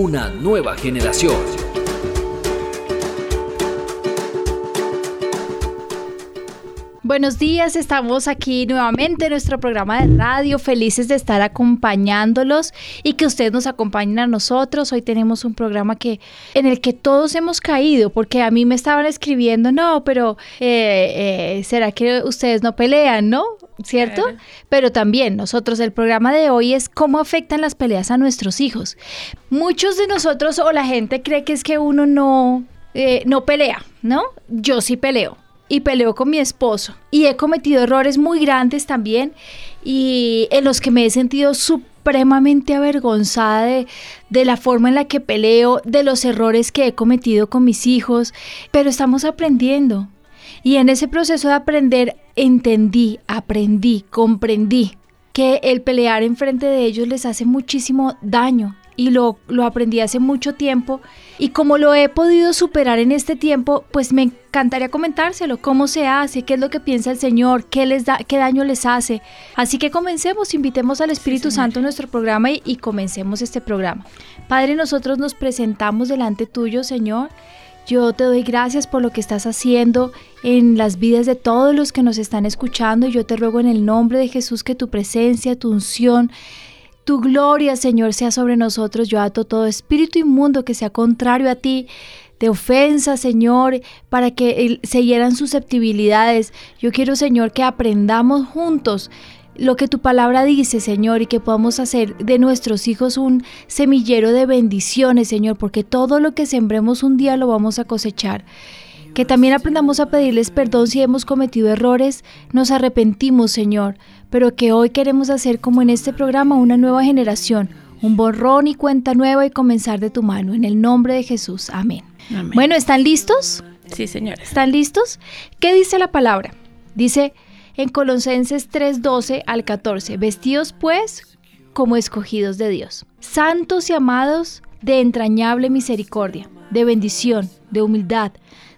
Una nueva generación. Buenos días, estamos aquí nuevamente en nuestro programa de radio, felices de estar acompañándolos y que ustedes nos acompañen a nosotros. Hoy tenemos un programa que en el que todos hemos caído, porque a mí me estaban escribiendo, no, pero eh, eh, será que ustedes no pelean, ¿no? ¿Cierto? Pero también nosotros, el programa de hoy es cómo afectan las peleas a nuestros hijos. Muchos de nosotros o la gente cree que es que uno no, eh, no pelea, ¿no? Yo sí peleo y peleo con mi esposo. Y he cometido errores muy grandes también y en los que me he sentido supremamente avergonzada de, de, la forma en la que peleo, de los errores que he cometido con mis hijos, pero estamos aprendiendo. Y en ese proceso de aprender entendí, aprendí, comprendí que el pelear enfrente de ellos les hace muchísimo daño y lo, lo aprendí hace mucho tiempo y como lo he podido superar en este tiempo, pues me encantaría comentárselo, cómo se hace, qué es lo que piensa el Señor, qué les da, qué daño les hace. Así que comencemos, invitemos al Espíritu Santo en nuestro programa y, y comencemos este programa. Padre, nosotros nos presentamos delante tuyo, Señor. Yo te doy gracias por lo que estás haciendo en las vidas de todos los que nos están escuchando. Yo te ruego en el nombre de Jesús que tu presencia, tu unción, tu gloria, Señor, sea sobre nosotros. Yo ato todo espíritu inmundo que sea contrario a ti, de ofensa, Señor, para que se hieran susceptibilidades. Yo quiero, Señor, que aprendamos juntos lo que tu palabra dice, Señor, y que podamos hacer de nuestros hijos un semillero de bendiciones, Señor, porque todo lo que sembremos un día lo vamos a cosechar. Que también aprendamos a pedirles perdón si hemos cometido errores, nos arrepentimos, Señor, pero que hoy queremos hacer como en este programa una nueva generación, un borrón y cuenta nueva y comenzar de tu mano, en el nombre de Jesús. Amén. Amén. Bueno, ¿están listos? Sí, señora. ¿Están listos? ¿Qué dice la palabra? Dice en Colosenses 3:12 al 14, vestidos pues como escogidos de Dios, santos y amados de entrañable misericordia, de bendición, de humildad,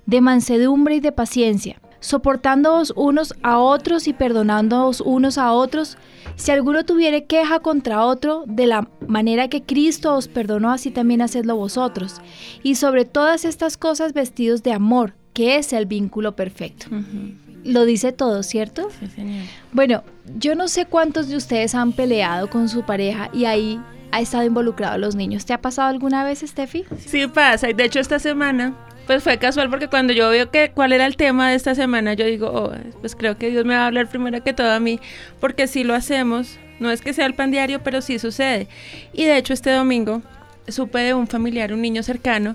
de mansedumbre y de paciencia, soportándoos unos a otros y perdonándoos unos a otros, si alguno tuviere queja contra otro, de la manera que Cristo os perdonó, así también hacedlo vosotros. Y sobre todas estas cosas vestidos de amor, que es el vínculo perfecto. Uh -huh. Lo dice todo, ¿cierto? Sí, señor. Bueno, yo no sé cuántos de ustedes han peleado con su pareja y ahí ha estado involucrado los niños. ¿Te ha pasado alguna vez, Steffi? Sí pasa. Y de hecho esta semana pues fue casual porque cuando yo veo que cuál era el tema de esta semana, yo digo, oh, pues creo que Dios me va a hablar primero que todo a mí, porque si lo hacemos, no es que sea el pan diario, pero sí sucede. Y de hecho este domingo supe de un familiar, un niño cercano,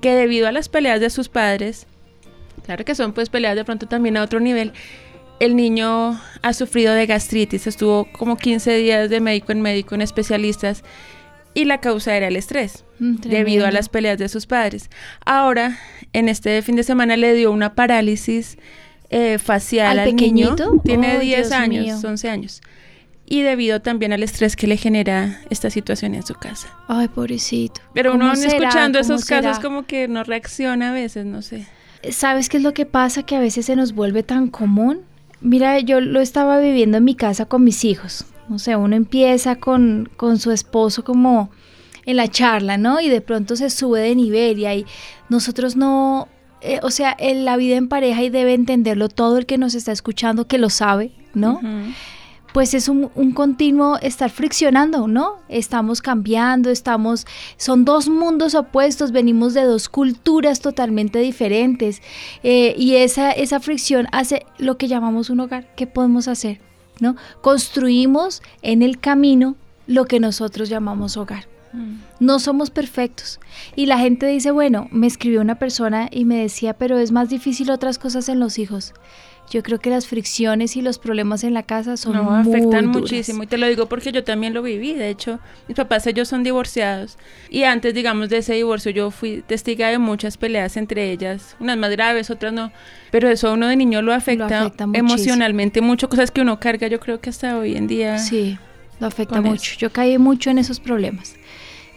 que debido a las peleas de sus padres, claro que son pues peleas de pronto también a otro nivel, el niño ha sufrido de gastritis, estuvo como 15 días de médico en médico en especialistas y la causa era el estrés mm, debido a las peleas de sus padres. Ahora, en este fin de semana le dio una parálisis eh, facial al, al niño. Tiene oh, 10 Dios años, mío. 11 años. Y debido también al estrés que le genera esta situación en su casa. Ay, pobrecito. Pero uno será? escuchando ¿Cómo esos casos como que no reacciona a veces, no sé. ¿Sabes qué es lo que pasa? Que a veces se nos vuelve tan común. Mira, yo lo estaba viviendo en mi casa con mis hijos. O sea, uno empieza con, con su esposo como en la charla, ¿no? Y de pronto se sube de nivel y nosotros no, eh, o sea, en la vida en pareja y debe entenderlo todo el que nos está escuchando, que lo sabe, ¿no? Pues es un, un, continuo estar friccionando, ¿no? Estamos cambiando, estamos, son dos mundos opuestos, venimos de dos culturas totalmente diferentes eh, y esa, esa fricción hace lo que llamamos un hogar. ¿Qué podemos hacer? ¿No? Construimos en el camino lo que nosotros llamamos hogar. No somos perfectos. Y la gente dice, bueno, me escribió una persona y me decía, pero es más difícil otras cosas en los hijos. Yo creo que las fricciones y los problemas en la casa son no, muy afectan duras. muchísimo. Y te lo digo porque yo también lo viví. De hecho, mis papás, ellos son divorciados. Y antes, digamos, de ese divorcio, yo fui testiga de muchas peleas entre ellas. Unas más graves, otras no. Pero eso a uno de niño lo afecta, afecta muchísimo. emocionalmente mucho. Cosas que uno carga, yo creo que hasta hoy en día. Sí, lo afecta mucho. Yo caí mucho en esos problemas.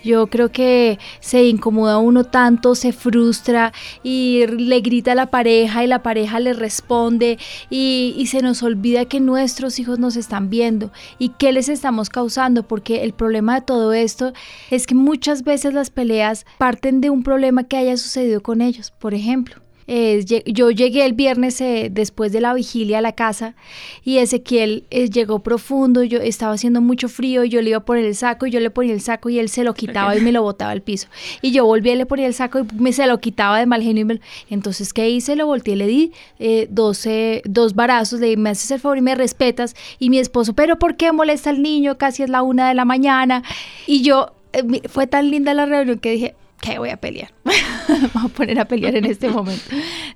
Yo creo que se incomoda uno tanto, se frustra y le grita a la pareja y la pareja le responde y, y se nos olvida que nuestros hijos nos están viendo y qué les estamos causando, porque el problema de todo esto es que muchas veces las peleas parten de un problema que haya sucedido con ellos. Por ejemplo, eh, yo llegué el viernes eh, después de la vigilia a la casa y Ezequiel eh, llegó profundo, yo estaba haciendo mucho frío y yo le iba a poner el saco y yo le ponía el saco y él se lo quitaba y me lo botaba al piso. Y yo volví le ponía el saco y me se lo quitaba de mal genio y me lo- Entonces, ¿qué hice? Lo volteé, le di eh, dos, eh, dos barazos, le dije, me haces el favor y me respetas. Y mi esposo, ¿pero por qué molesta al niño? Casi es la una de la mañana. Y yo, eh, fue tan linda la reunión que dije, ¿qué voy a pelear? Vamos a poner a pelear en este momento.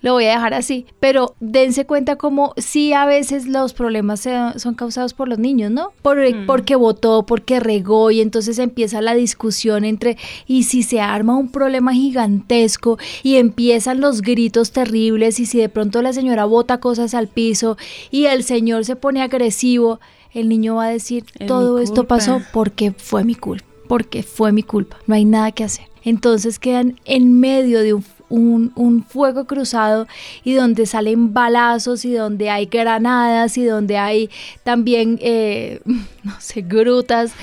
Lo voy a dejar así. Pero dense cuenta como sí a veces los problemas se- son causados por los niños, ¿no? Por, Mm. Porque votó, porque regó y entonces empieza la discusión entre y si se arma un problema gigantesco y empiezan los gritos terribles y si de pronto la señora bota cosas al piso y el señor se pone agresivo, el niño va a decir, Es todo esto culpa". pasó porque fue mi culpa, porque fue mi culpa, no hay nada que hacer. Entonces quedan en medio de un, un- fuego cruzado y donde salen balazos y donde hay granadas y donde hay también, eh, no sé, grutas,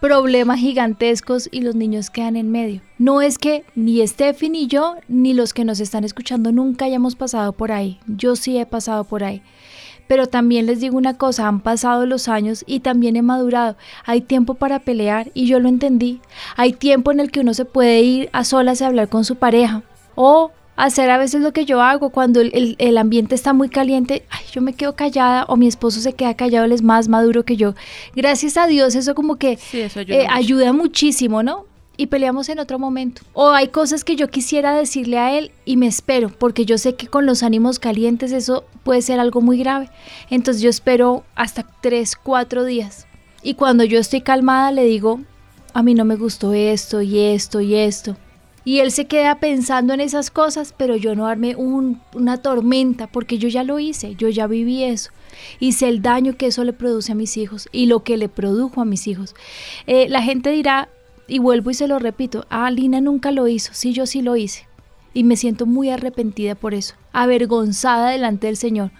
problemas gigantescos y los niños quedan en medio. No es que ni Steffi ni yo ni los que nos están escuchando nunca hayamos pasado por ahí. Yo sí he pasado por ahí. Pero también les digo una cosa, han pasado los años y también he madurado. Hay tiempo para pelear y yo lo entendí. Hay tiempo en el que uno se puede ir a solas a hablar con su pareja. O hacer a veces lo que yo hago cuando el, el- el ambiente está muy caliente. Ay, yo me quedo callada o mi esposo se queda callado, él es más maduro que yo. Gracias a Dios, eso como que Sí, eso ayuda eh, ayuda muchísimo, ¿no? Y peleamos en otro momento. O hay cosas que yo quisiera decirle a él y me espero, porque yo sé que con los ánimos calientes eso puede ser algo muy grave. Entonces yo espero hasta tres, cuatro días. Y cuando yo estoy calmada le digo, a mí no me gustó esto y esto y esto. Y él se queda pensando en esas cosas, pero yo no armé un- una tormenta, porque yo ya lo hice, yo ya viví eso. Sé el daño que eso le produce a mis hijos y lo que le produjo a mis hijos. Eh, la gente dirá, y vuelvo y se lo repito, ah, Lina nunca lo hizo, sí, yo sí lo hice. Y me siento muy arrepentida por eso, avergonzada delante del Señor.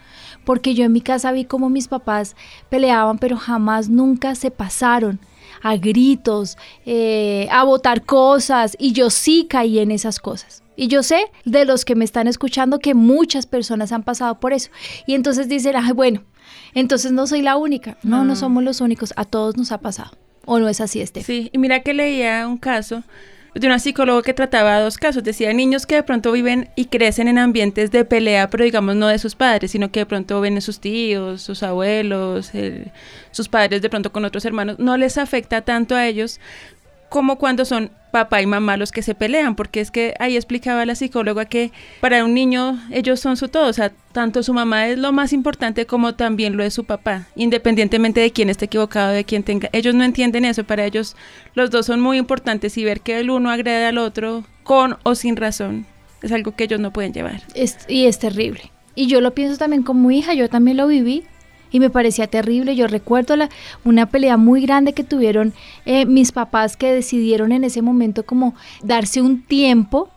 Porque yo en mi casa vi cómo mis papás peleaban, pero jamás, nunca se pasaron a gritos, eh, a botar cosas, y yo sí caí en esas cosas. Y yo sé de los que me están escuchando que muchas personas han pasado por eso. Y entonces dicen, ay, bueno, entonces no soy la única. No, no, No. somos los únicos, a todos nos ha pasado. ¿O no es así, Estef? Sí, y mira que leía un caso de una psicóloga que trataba dos casos. Decía niños que de pronto viven y crecen en ambientes de pelea, pero digamos no de sus padres, sino que de pronto ven sus tíos, sus abuelos, el- sus padres de pronto con otros hermanos. No les afecta tanto a ellos como cuando son papá y mamá los que se pelean, porque es que ahí explicaba la psicóloga que para un niño ellos son su todo, o sea, tanto su mamá es lo más importante como también lo es su papá, independientemente de quién esté equivocado, de quién tenga. Ellos no entienden eso, para ellos los dos son muy importantes y ver que el uno agrede al otro con o sin razón es algo que ellos no pueden llevar. Y es terrible. Y yo lo pienso también como hija, yo también lo viví y me parecía terrible. Yo recuerdo la, una pelea muy grande que tuvieron eh, mis papás que decidieron en ese momento como darse un tiempo,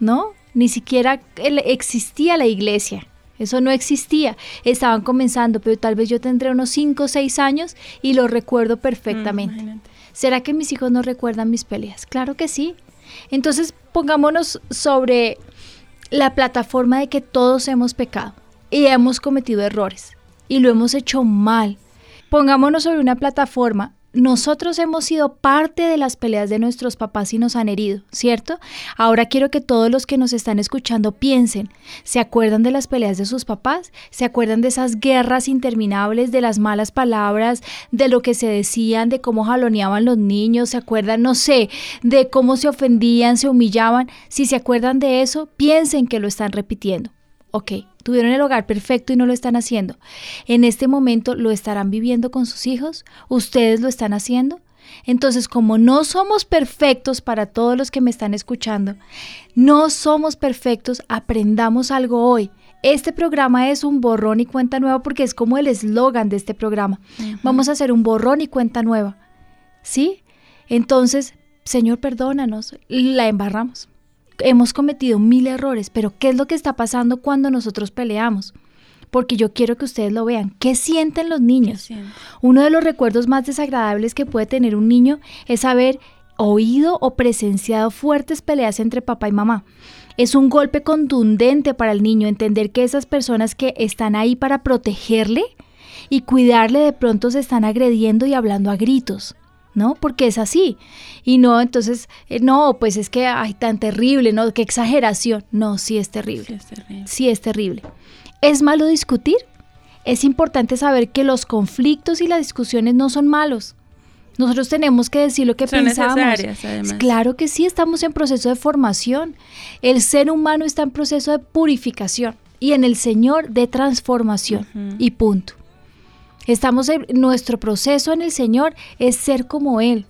¿no? Ni siquiera existía la iglesia. Eso no existía. Estaban comenzando, pero tal vez yo tendré unos 5 o 6 años y lo recuerdo perfectamente. Mm, imagínate. ¿Será que mis hijos no recuerdan mis peleas? Claro que sí. Entonces pongámonos sobre la plataforma de que todos hemos pecado y hemos cometido errores y lo hemos hecho mal. Pongámonos sobre una plataforma. Nosotros hemos sido parte de las peleas de nuestros papás y nos han herido, ¿cierto? Ahora quiero que todos los que nos están escuchando piensen, ¿se acuerdan de las peleas de sus papás? ¿Se acuerdan de esas guerras interminables, de las malas palabras, de lo que se decían, de cómo jaloneaban los niños? ¿Se acuerdan, no sé, de cómo se ofendían, se humillaban? Si se acuerdan de eso, piensen que lo están repitiendo. Ok, tuvieron el hogar perfecto y no lo están haciendo. En este momento lo estarán viviendo con sus hijos, ustedes lo están haciendo. Entonces, como no somos perfectos para todos los que me están escuchando, no somos perfectos, aprendamos algo hoy. Este programa es un borrón y cuenta nueva porque es como el eslogan de este programa. Vamos a hacer un borrón y cuenta nueva. ¿Sí? Entonces, Señor, perdónanos, la embarramos. Hemos cometido mil errores, pero ¿qué es lo que está pasando cuando nosotros peleamos? Porque yo quiero que ustedes lo vean. ¿Qué sienten los niños? Uno de los recuerdos más desagradables que puede tener un niño es haber oído o presenciado fuertes peleas entre papá y mamá. Es un golpe contundente para el niño entender que esas personas que están ahí para protegerle y cuidarle de pronto se están agrediendo y hablando a gritos. ¿No? Porque es así. Y no, entonces, eh, no, pues es que, ay, tan terrible, ¿no? Qué exageración. No, sí es terrible. Sí es terrible. Sí es terrible. ¿Es malo discutir? Es importante saber que los conflictos y las discusiones no son malos. Nosotros tenemos que decir lo que son pensamos. Además. Claro que sí, estamos en proceso de formación. El ser humano está en proceso de purificación y en el Señor de transformación. Y punto. Estamos en nuestro proceso en el Señor es ser como Él.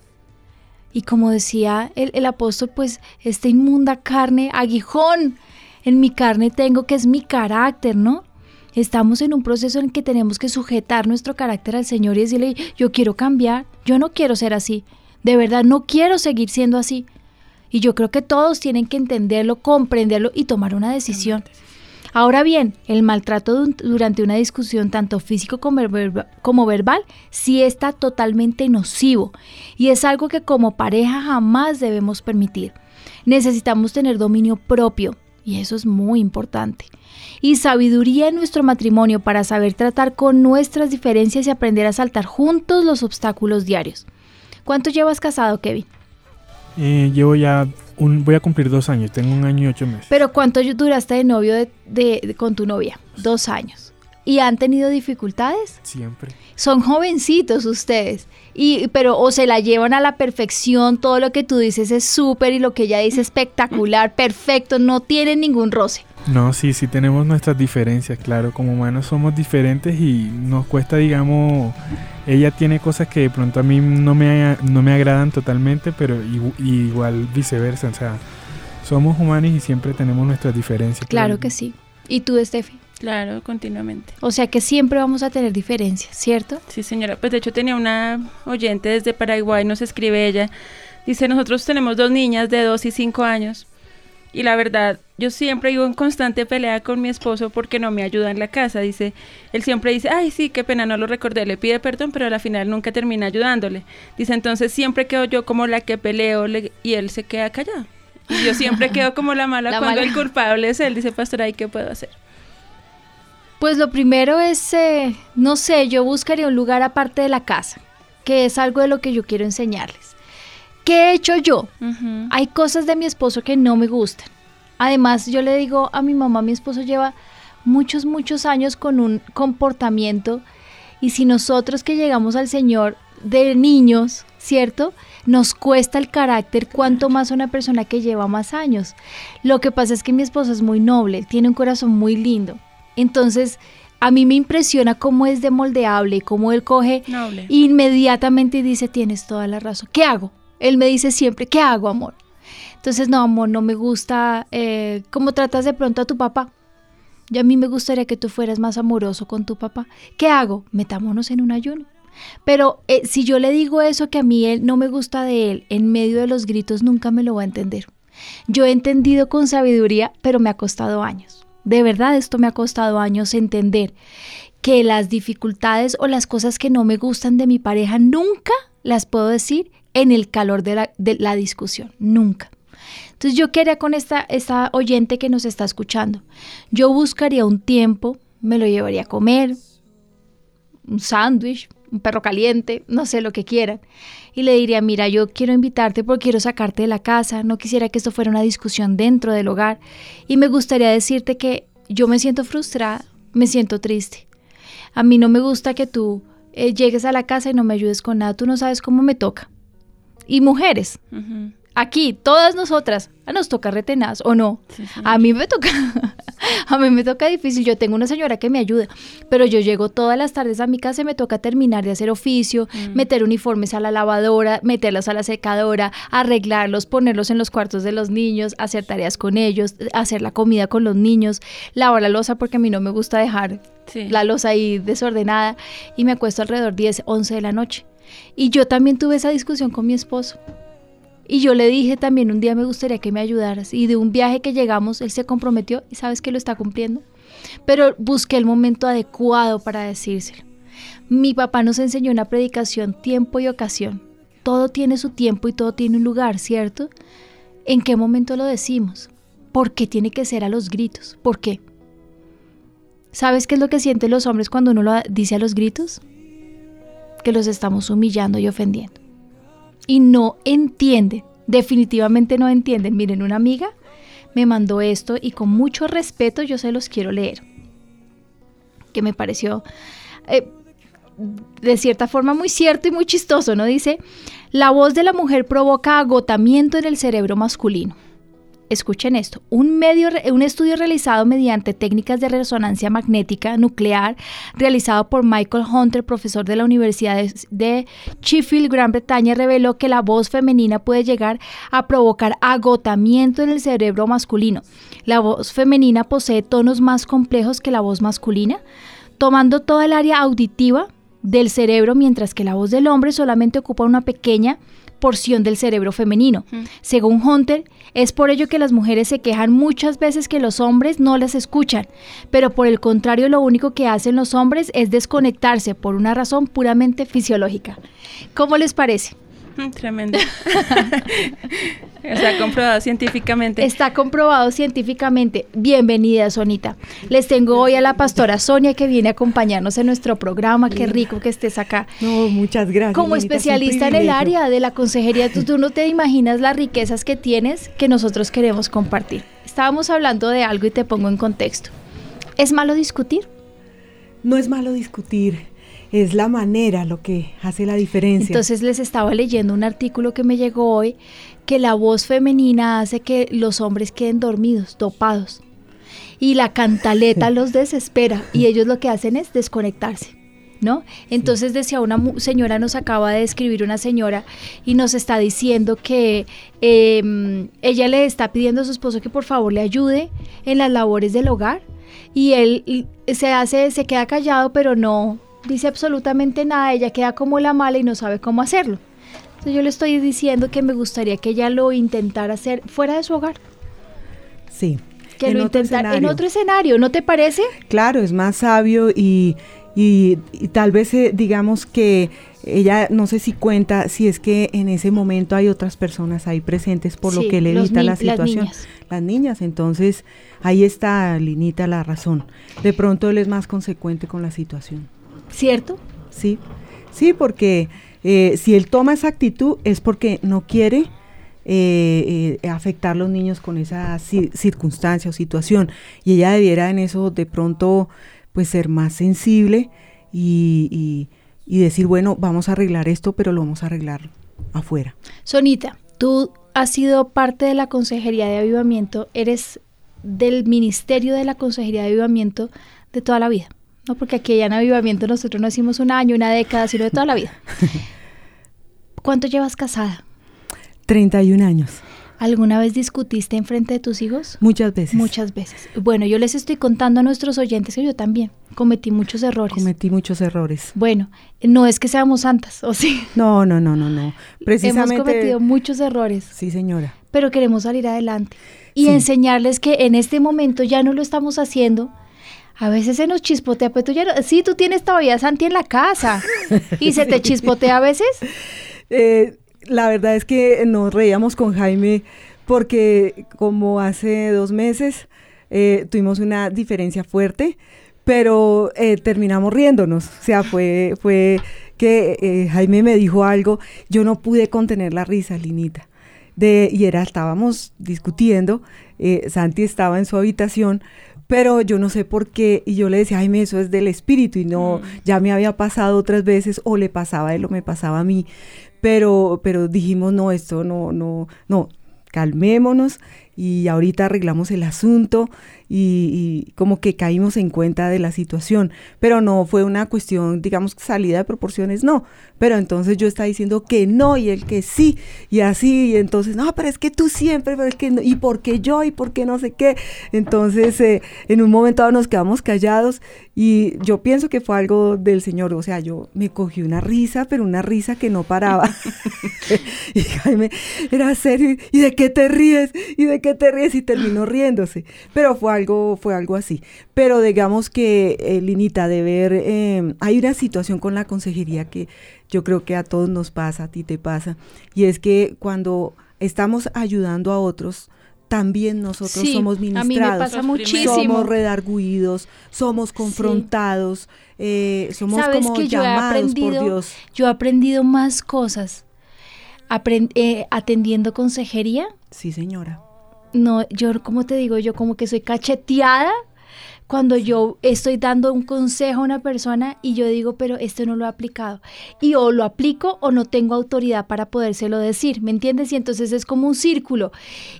Y como decía el, el apóstol, pues esta inmunda carne, aguijón, en mi carne tengo que es mi carácter, ¿no? Estamos en un proceso en que tenemos que sujetar nuestro carácter al Señor y decirle, yo quiero cambiar, yo no quiero ser así, de verdad no quiero seguir siendo así. Y yo creo que todos tienen que entenderlo, comprenderlo y tomar una decisión. Ahora bien, el maltrato durante una discusión, tanto físico como, verbal, sí está totalmente nocivo y es algo que como pareja jamás debemos permitir. Necesitamos tener dominio propio y eso es muy importante. Y sabiduría en nuestro matrimonio para saber tratar con nuestras diferencias y aprender a saltar juntos los obstáculos diarios. ¿Cuánto llevas casado, Kevin? Eh, llevo ya voy a cumplir dos años, tengo un año y ocho meses. Pero ¿cuánto duraste de novio de, con tu novia? Dos años. ¿Y han tenido dificultades? Siempre. Son jovencitos ustedes. Y, pero o se la llevan a la perfección, todo lo que tú dices es súper y lo que ella dice espectacular, perfecto, no tienen ningún roce. No, sí, sí tenemos nuestras diferencias, claro, como humanos somos diferentes y nos cuesta, digamos, ella tiene cosas que de pronto a mí no me, no me agradan totalmente, pero igual viceversa, o sea, somos humanos y siempre tenemos nuestras diferencias. Claro, que sí. ¿Y tú, Steffi? Claro, continuamente. O sea que siempre vamos a tener diferencias, ¿cierto? Sí, señora. Pues de hecho tenía una oyente desde Paraguay, nos escribe ella. Dice, nosotros tenemos dos niñas de dos y cinco años y la verdad, yo siempre vivo en constante pelea con mi esposo porque no me ayuda en la casa. Dice, él siempre dice, ay, sí, qué pena, no lo recordé, le pide perdón, pero al final nunca termina ayudándole. Dice, entonces siempre quedo yo como la que peleo y él se queda callado. Y yo siempre quedo como la mala cuando el culpable es él. Dice, pastor, ¿ahí qué puedo hacer? Pues lo primero es, eh, no sé, yo buscaría un lugar aparte de la casa, que es algo de lo que yo quiero enseñarles. ¿Qué he hecho yo? Hay cosas de mi esposo que no me gustan. Además, yo le digo a mi mamá, mi esposo lleva muchos, muchos años con un comportamiento y si nosotros que llegamos al Señor de niños, ¿cierto? Nos cuesta el carácter, cuanto más una persona que lleva más años. Lo que pasa es que mi esposo es muy noble, tiene un corazón muy lindo. Entonces, a mí me impresiona cómo es de moldeable, cómo él coge inmediatamente y dice, tienes toda la razón. ¿Qué hago? Él me dice siempre, ¿qué hago, amor? Entonces, no, amor, no me gusta eh, cómo tratas de pronto a tu papá. Y a mí me gustaría que tú fueras más amoroso con tu papá. ¿Qué hago? Metámonos en un ayuno. Pero eh, si yo le digo eso que a mí él no me gusta de él, en medio de los gritos nunca me lo va a entender. Yo he entendido con sabiduría, pero me ha costado años. De verdad, esto me ha costado años entender que las dificultades o las cosas que no me gustan de mi pareja nunca las puedo decir en el calor de la, discusión, nunca. Entonces yo quería con esta, esta oyente que nos está escuchando, yo buscaría un tiempo, me lo llevaría a comer, un sándwich, un perro caliente, no sé lo que quieran. Y le diría, mira, yo quiero invitarte porque quiero sacarte de la casa, no quisiera que esto fuera una discusión dentro del hogar. Y me gustaría decirte que yo me siento frustrada, me siento triste. A mí no me gusta que tú eh, llegues a la casa y no me ayudes con nada, tú no sabes cómo me toca y mujeres. Aquí, todas nosotras, nos toca retenadas o no. a mí me toca. a mí me toca difícil. Yo tengo una señora que me ayuda, pero yo llego todas las tardes a mi casa y me toca terminar de hacer oficio, Mm. meter uniformes a la lavadora, meterlos a la secadora, arreglarlos, ponerlos en los cuartos de los niños, hacer tareas con ellos, hacer la comida con los niños, lavar la losa porque a mí no me gusta dejar Sí. la losa ahí desordenada y me acuesto alrededor 10, 11 de la noche. Y yo también tuve esa discusión con mi esposo. Y yo le dije también un día me gustaría que me ayudaras. Y de un viaje que llegamos, él se comprometió y sabes que lo está cumpliendo. Pero busqué el momento adecuado para decírselo. Mi papá nos enseñó una predicación, tiempo y ocasión. Todo tiene su tiempo y todo tiene un lugar, ¿cierto? ¿En qué momento lo decimos? ¿Por qué tiene que ser a los gritos? ¿Por qué? ¿Sabes qué es lo que sienten los hombres cuando uno lo dice a los gritos? Que los estamos humillando y ofendiendo. Y no entienden, definitivamente no entienden. Miren, una amiga me mandó esto y con mucho respeto yo se los quiero leer. Que me pareció eh, de cierta forma muy cierto y muy chistoso, ¿no? Dice, la voz de la mujer provoca agotamiento en el cerebro masculino. Escuchen esto, un, estudio realizado mediante técnicas de resonancia magnética nuclear, realizado por Michael Hunter, profesor de la Universidad de, de Sheffield, Gran Bretaña, reveló que la voz femenina puede llegar a provocar agotamiento en el cerebro masculino. La voz femenina posee tonos más complejos que la voz masculina, tomando toda el área auditiva del cerebro, mientras que la voz del hombre solamente ocupa una pequeña porción del cerebro femenino. Según Hunter, es por ello que las mujeres se quejan muchas veces que los hombres no las escuchan, pero por el contrario lo único que hacen los hombres es desconectarse por una razón puramente fisiológica. ¿Cómo les parece? Tremendo. Está comprobado científicamente. Está comprobado científicamente. Bienvenida, Sonita. Les tengo hoy a la pastora Sonia que viene a acompañarnos en nuestro programa. Qué rico que estés acá. No, muchas gracias. Como es especialista en el área de la consejería, tú, tú no te imaginas las riquezas que tienes que nosotros queremos compartir. Estábamos hablando de algo y te pongo en contexto. ¿Es malo discutir? No es malo discutir, es la manera lo que hace la diferencia. Entonces les estaba leyendo un artículo que me llegó hoy que la voz femenina hace que los hombres queden dormidos, dopados. Y la cantaleta los desespera y ellos lo que hacen es desconectarse. ¿No? Entonces decía una señora, nos acaba de escribir una señora y nos está diciendo que eh, ella le está pidiendo a su esposo que por favor le ayude en las labores del hogar y él se hace, se queda callado pero no dice absolutamente nada, ella queda como la mala y no sabe cómo hacerlo. Entonces yo le estoy diciendo que me gustaría que ella lo intentara hacer fuera de su hogar, sí. que en lo intentara en otro escenario, ¿no te parece? Claro, es más sabio y, y- y tal vez eh, digamos que ella no sé si cuenta si es que en ese momento hay otras personas ahí presentes por Sí, lo que le evita la las situación. niñas. Las niñas, entonces ahí está Linita la razón. De pronto él es más consecuente con la situación. ¿Cierto? Sí, sí, porque eh, si él toma esa actitud es porque no quiere eh, eh, afectar a los niños con esa ci- circunstancia o situación. Y ella debiera en eso de pronto pues ser más sensible y, y- y decir, bueno, vamos a arreglar esto, pero lo vamos a arreglar afuera. Sonita, tú has sido parte de la Consejería de Avivamiento, eres del Ministerio de la Consejería de Avivamiento de toda la vida. No, porque aquí ya en Avivamiento nosotros no decimos un año, una década, sino de toda la vida. ¿Cuánto llevas casada? 31 años, ¿Alguna vez discutiste en frente de tus hijos? muchas veces. Muchas veces. Bueno, yo les estoy contando a nuestros oyentes que yo también cometí muchos errores. Cometí muchos errores. bueno, no es que seamos santas, o sí. No, no, no, no, no. Precisamente. Hemos cometido muchos errores. Sí, señora. pero queremos salir adelante y Sí. enseñarles que en este momento ya no lo estamos haciendo. A veces se nos chispotea, pero tú ya no, sí, tú tienes todavía a Santi en la casa y se te chispotea a veces. Eh, la verdad es que nos reíamos con Jaime porque como hace dos meses eh, tuvimos una diferencia fuerte, pero eh, terminamos riéndonos. O sea, fue, fue que Jaime me dijo algo, yo no pude contener la risa, Linita. De, y era, estábamos discutiendo, eh, Santi estaba en su habitación, pero yo no sé por qué, y yo le decía, Jaime, eso es del espíritu, y no, ya me había pasado otras veces, o le pasaba a él o me pasaba a mí, pero, pero dijimos, no, esto no, no, no, calmémonos y ahorita arreglamos el asunto y, como que caímos en cuenta de la situación, pero no fue una cuestión, digamos, salida de proporciones, no, pero entonces yo estaba diciendo que no y el que sí, y así, y entonces, no, pero es que tú siempre, pero es que no, y por qué yo, y por qué no sé qué, entonces eh, en un momento nos quedamos callados y yo pienso que fue algo del Señor, o sea, yo me cogí una risa, pero una risa que no paraba, y Jaime era serio, ¿y de qué te ríes? ¿Y de qué te ríes? Y terminó riéndose, pero fue algo, fue algo así. Pero digamos que, eh, Linita, de ver, em, hay una situación con la consejería que yo creo que a todos nos pasa, a ti te pasa, y es que cuando estamos ayudando a otros, también nosotros somos ministrados. A mí me pasa muchísimo. Somos redarguidos, somos confrontados, eh, somos como que llamados por Dios. Yo he aprendido más cosas eh, atendiendo consejería. Sí, señora no, yo como te digo, yo como que soy cacheteada cuando yo estoy dando un consejo a una persona y yo digo, pero esto no lo he aplicado. Y o lo aplico o no tengo autoridad para podérselo decir, ¿me entiendes? Y entonces es como un círculo.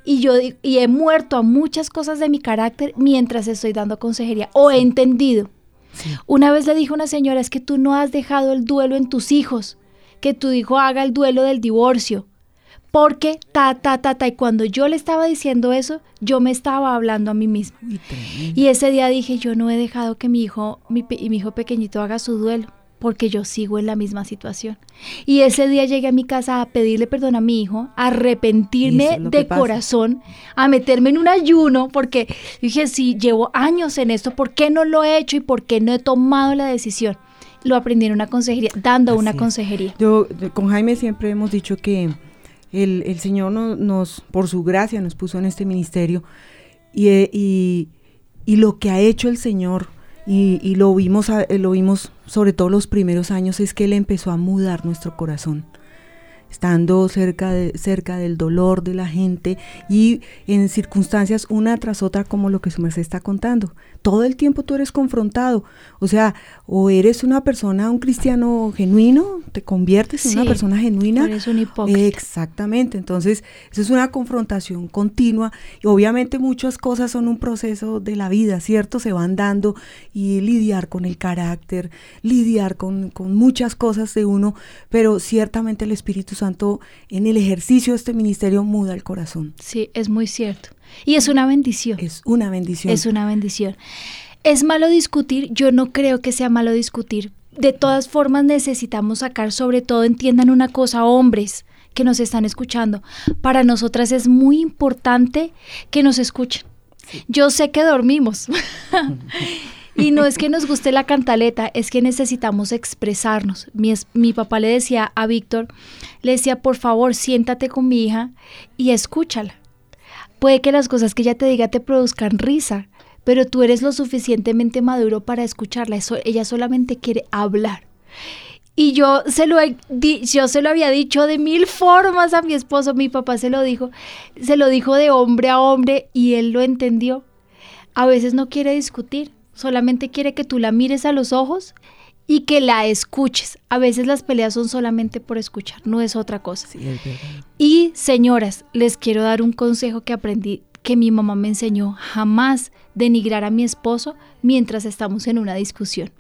Y yo y he muerto a muchas cosas de mi carácter mientras estoy dando consejería o he entendido. Una vez le dijo una señora, es que tú no has dejado el duelo en tus hijos, que tu hijo haga el duelo del divorcio porque ta, ta, ta, ta. Y cuando yo le estaba diciendo eso, yo me estaba hablando a mí mismo. Y ese día dije, yo no he dejado que mi hijo, mi, mi hijo pequeñito haga su duelo porque yo sigo en la misma situación. Y ese día llegué a mi casa a pedirle perdón a mi hijo, a arrepentirme de corazón, a meterme en un ayuno, porque dije, si llevo años en esto, ¿por qué no lo he hecho y por qué no he tomado la decisión? Lo aprendí en una consejería, dando una consejería. Yo, con Jaime siempre hemos dicho que el, Señor nos, por su gracia, nos puso en este ministerio. Eh, y, y, lo que ha hecho el Señor, y, y lo, vimos, lo vimos sobre todo los primeros años, es que Él empezó a mudar nuestro corazón estando cerca, de, cerca del dolor de la gente y en circunstancias una tras otra como lo que su merced está contando. Todo el tiempo tú eres confrontado, o sea, o eres una persona, un cristiano genuino, te conviertes en una persona genuina. Eres un hipócrita. Exactamente, entonces eso es una confrontación continua y obviamente muchas cosas son un proceso de la vida, ¿cierto? Se van dando y lidiar con el carácter, lidiar con, con muchas cosas de uno, pero ciertamente el Espíritu Santo en el ejercicio de este ministerio muda el corazón. Sí, es muy cierto. Y es una bendición. Es una bendición. Es una bendición. ¿Es malo discutir? Yo no creo que sea malo discutir. De todas formas necesitamos sacar, sobre todo entiendan una cosa, hombres que nos están escuchando. Para nosotras es muy importante que nos escuchen. Yo sé que dormimos. Y no es que nos guste la cantaleta, es que necesitamos expresarnos. Mi, mi, papá le decía a Víctor, le decía, por favor, siéntate con mi hija y escúchala. Puede que las cosas que ella te diga te produzcan risa, pero tú eres lo suficientemente maduro para escucharla. ella solamente quiere hablar. Y yo se, lo yo se lo había dicho de mil formas a mi esposo, mi papá se lo dijo, se lo dijo de hombre a hombre y él lo entendió. A veces no quiere discutir, solamente quiere que tú la mires a los ojos y que la escuches. A veces las peleas son solamente por escuchar, no es otra cosa. y señoras, les quiero dar un consejo que aprendí, que mi mamá me enseñó, jamás denigrar a mi esposo mientras estamos en una discusión.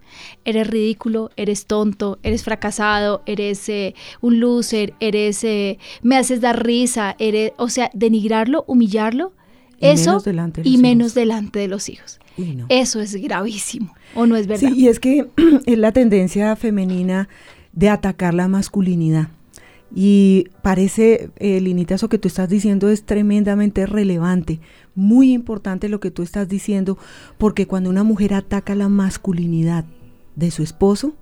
Eres ridículo, eres tonto, eres fracasado, eres eh, un loser, eres eh, me haces dar risa, eres, o sea, denigrarlo, humillarlo, eso y menos delante de los hijos. Eso es gravísimo, ¿o no es verdad? Sí, y es que es la tendencia femenina de atacar la masculinidad. Y parece, eh, Linita, eso que tú estás diciendo es tremendamente relevante, muy importante lo que tú estás diciendo, porque cuando una mujer ataca la masculinidad de su esposo,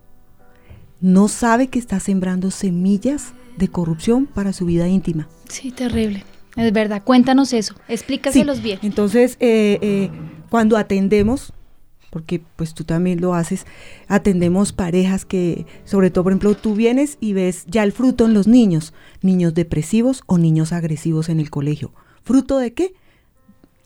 no sabe que está sembrando semillas de corrupción para su vida íntima. Sí, terrible. Es verdad, cuéntanos eso, explícaselos bien. Entonces, eh, eh, cuando atendemos, porque pues tú también lo haces, atendemos parejas que, sobre todo, por ejemplo, tú vienes y ves ya el fruto en los niños, niños depresivos o niños agresivos en el colegio. ¿Fruto de qué?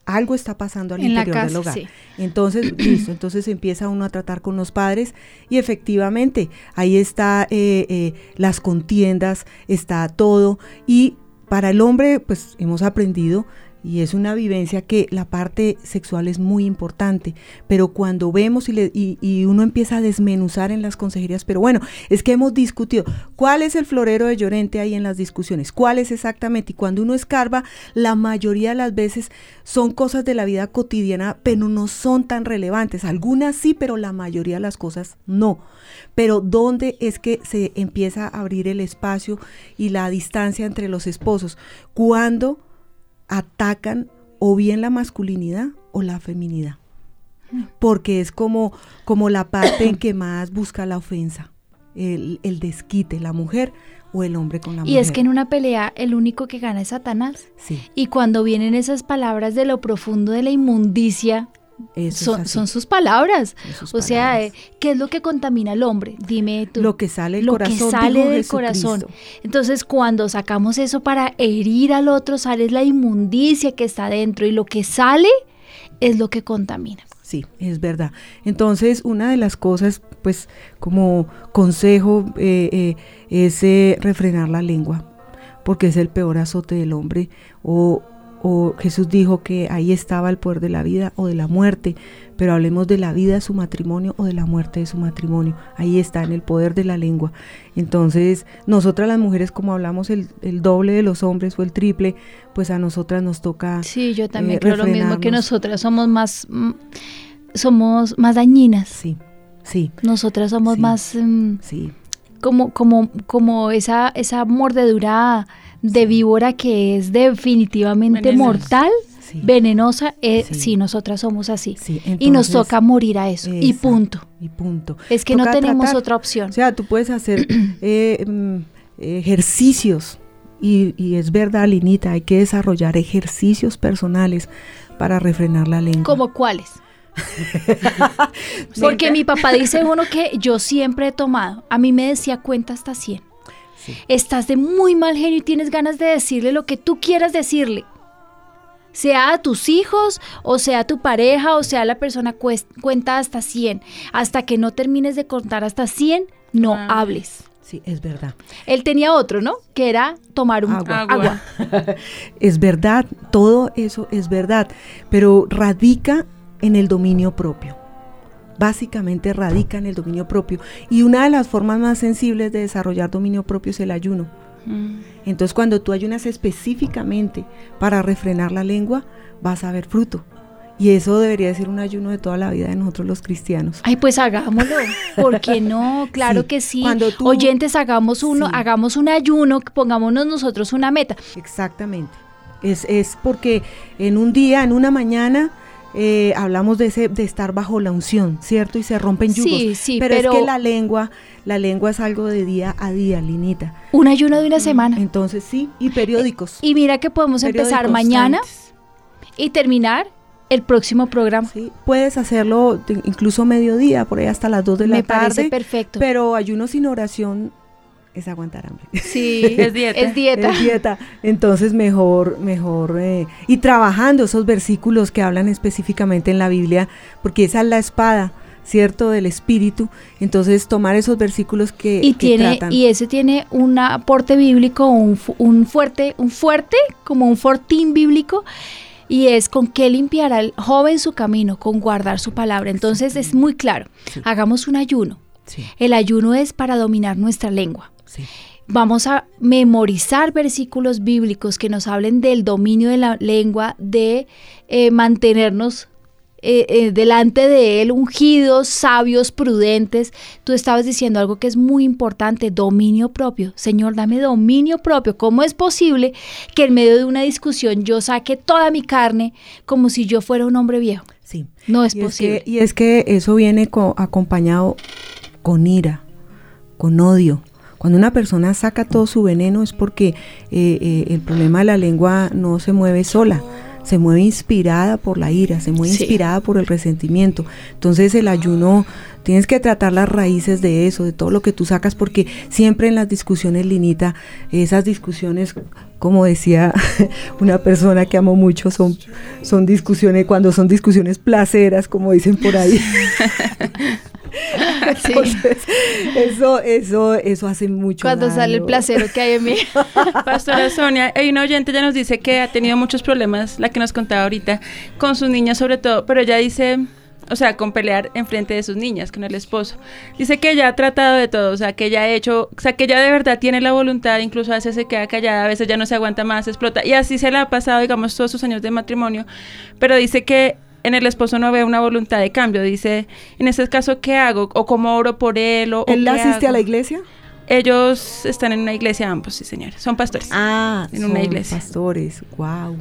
Algo está pasando al interior del hogar. Entonces, listo, entonces empieza uno a tratar con los padres y efectivamente ahí está eh, las contiendas, está todo y para el hombre, pues hemos aprendido y es una vivencia que la parte sexual es muy importante, pero cuando vemos y, le- y- y uno empieza a desmenuzar en las consejerías, pero bueno, es que hemos discutido cuál es el florero de Llorente ahí en las discusiones, cuál es exactamente, y cuando uno escarba, la mayoría de las veces son cosas de la vida cotidiana, pero no son tan relevantes, algunas sí, pero la mayoría de las cosas no. Pero ¿dónde es que se empieza a abrir el espacio y la distancia entre los esposos? Cuando atacan o bien la masculinidad o la feminidad. Porque es como, como la parte en que más busca la ofensa, el, el desquite, la mujer o el hombre con la mujer. Y es que en una pelea el único que gana es Satanás. Sí, Y cuando vienen esas palabras de lo profundo de la inmundicia, son, son sus palabras. sus O sea, palabras. eh, ¿qué es lo que contamina al hombre? Dime tú. lo que sale del lo corazón, que sale del Jesucristo. corazón. Entonces, cuando sacamos eso para herir al otro, sale la inmundicia que está dentro y lo que sale es lo que contamina. Sí, es verdad. Entonces, una de las cosas, pues, como consejo, eh, eh, es eh, refrenar la lengua, porque es el peor azote del hombre. O, o Jesús dijo que ahí estaba el poder de la vida o de la muerte, pero hablemos de la vida de su matrimonio o de la muerte de su matrimonio. Ahí está en el poder de la lengua. Entonces, nosotras las mujeres, como hablamos el, el doble de los hombres o el triple, pues a nosotras nos toca Sí, yo también eh, creo lo mismo que nosotras somos más mm, somos más dañinas. Sí, sí, Nosotras somos Sí. más mm, sí. Como como como esa esa mordedura de víbora que es definitivamente Venenosa. mortal, Sí. venenosa, eh, Sí. sí. nosotras somos así. Sí, y nos toca morir a eso. Y punto. Y punto. Es que no tenemos tratar. otra opción. O sea, tú puedes hacer eh, mm, ejercicios y, y es verdad, Linita, hay que desarrollar ejercicios personales para refrenar la lengua. ¿Como cuáles? Porque mi papá dice uno que yo siempre he tomado. A mí me decía cuenta hasta 100. Sí. Estás de muy mal genio y tienes ganas de decirle lo que tú quieras decirle. Sea a tus hijos, o sea a tu pareja, o sea la persona cuenta hasta 100. Hasta que no termines de contar hasta 100, no Ah. hables. Sí, es verdad. Él tenía otro, ¿no? Que era tomar un Agua. agua. Es verdad, todo eso es verdad, pero radica en el dominio propio. Básicamente radica en el dominio propio. Y una de las formas más sensibles de desarrollar dominio propio es el ayuno. Mm. Entonces cuando tú ayunas específicamente para refrenar la lengua, vas a ver fruto. Y eso debería ser un ayuno de toda la vida de nosotros los cristianos. Ay, pues hagámoslo. ¿Por qué no? Claro Sí, que sí. cuando tú- Oyentes, hagamos uno, Sí. hagamos un ayuno, pongámonos nosotros una meta. Exactamente. Es, es porque en un día, en una mañana, eh, hablamos de ese de estar bajo la unción, ¿cierto? Y se rompen yugos. Sí, sí, pero, pero- es que la lengua, la lengua es algo de día a día, Linita. Un ayuno de una semana. Entonces sí, y periódicos. Y mira que podemos empezar mañana antes. y terminar el próximo programa. Sí, puedes hacerlo incluso mediodía, por ahí hasta las 2 de la Me parece tarde. perfecto. Pero ayuno sin oración es aguantar hambre. Sí, Es dieta. Es dieta. Es dieta. Entonces mejor, mejor eh, y trabajando esos versículos que hablan específicamente en la Biblia, porque esa es la espada, cierto, del espíritu. Entonces tomar esos versículos que, Y que tiene tratan. y ese tiene un aporte bíblico, un, fu- un fuerte, un fuerte, como un fortín bíblico. Y es con qué limpiará el joven su camino, con guardar su palabra. Entonces es muy claro. Sí. Hagamos un ayuno. Sí, El ayuno es para dominar nuestra lengua. Sí. Vamos a memorizar versículos bíblicos que nos hablen del dominio de la lengua, de eh, mantenernos eh, eh, delante de Él, ungidos, sabios, prudentes. Tú estabas diciendo algo que es muy importante, dominio propio. Señor, dame dominio propio. ¿Cómo es posible que en medio de una discusión yo saque toda mi carne como si yo fuera un hombre viejo? sí. No es y, es posible. que, y es que eso viene co- acompañado con ira, con odio. Cuando una persona saca todo su veneno es porque eh, eh, el problema de la lengua no se mueve sola, se mueve inspirada por la ira, se mueve Sí. inspirada por el resentimiento. Entonces el ayuno, tienes que tratar las raíces de eso, de todo lo que tú sacas, porque siempre en las discusiones, Linita, esas discusiones, como decía una persona que amo mucho, son, son discusiones, cuando son discusiones placeras, como dicen por ahí. Entonces, eso, eso, eso hace mucho Cuando sale el daño. placero que hay en mí. Pastora Sonia, hay una oyente ya nos dice que ha tenido muchos problemas, la que nos contaba ahorita, con sus niñas sobre todo, pero ella dice, o sea, con pelear enfrente de sus niñas, con el esposo. Dice que ella ha tratado de todo, o sea, que ella ha hecho, o sea, que ella de verdad tiene la voluntad, incluso a veces se queda callada, a veces ya no se aguanta más, explota, y así se la ha pasado, digamos, todos sus años de matrimonio, pero dice que en el esposo no ve una voluntad de cambio, dice, en ese caso, ¿qué hago? ¿O cómo oro por él? ¿O, ¿Él qué asiste a la iglesia? Ellos están en una iglesia ambos, sí, señor. Son pastores. Ah, En una son iglesia. pastores, wow.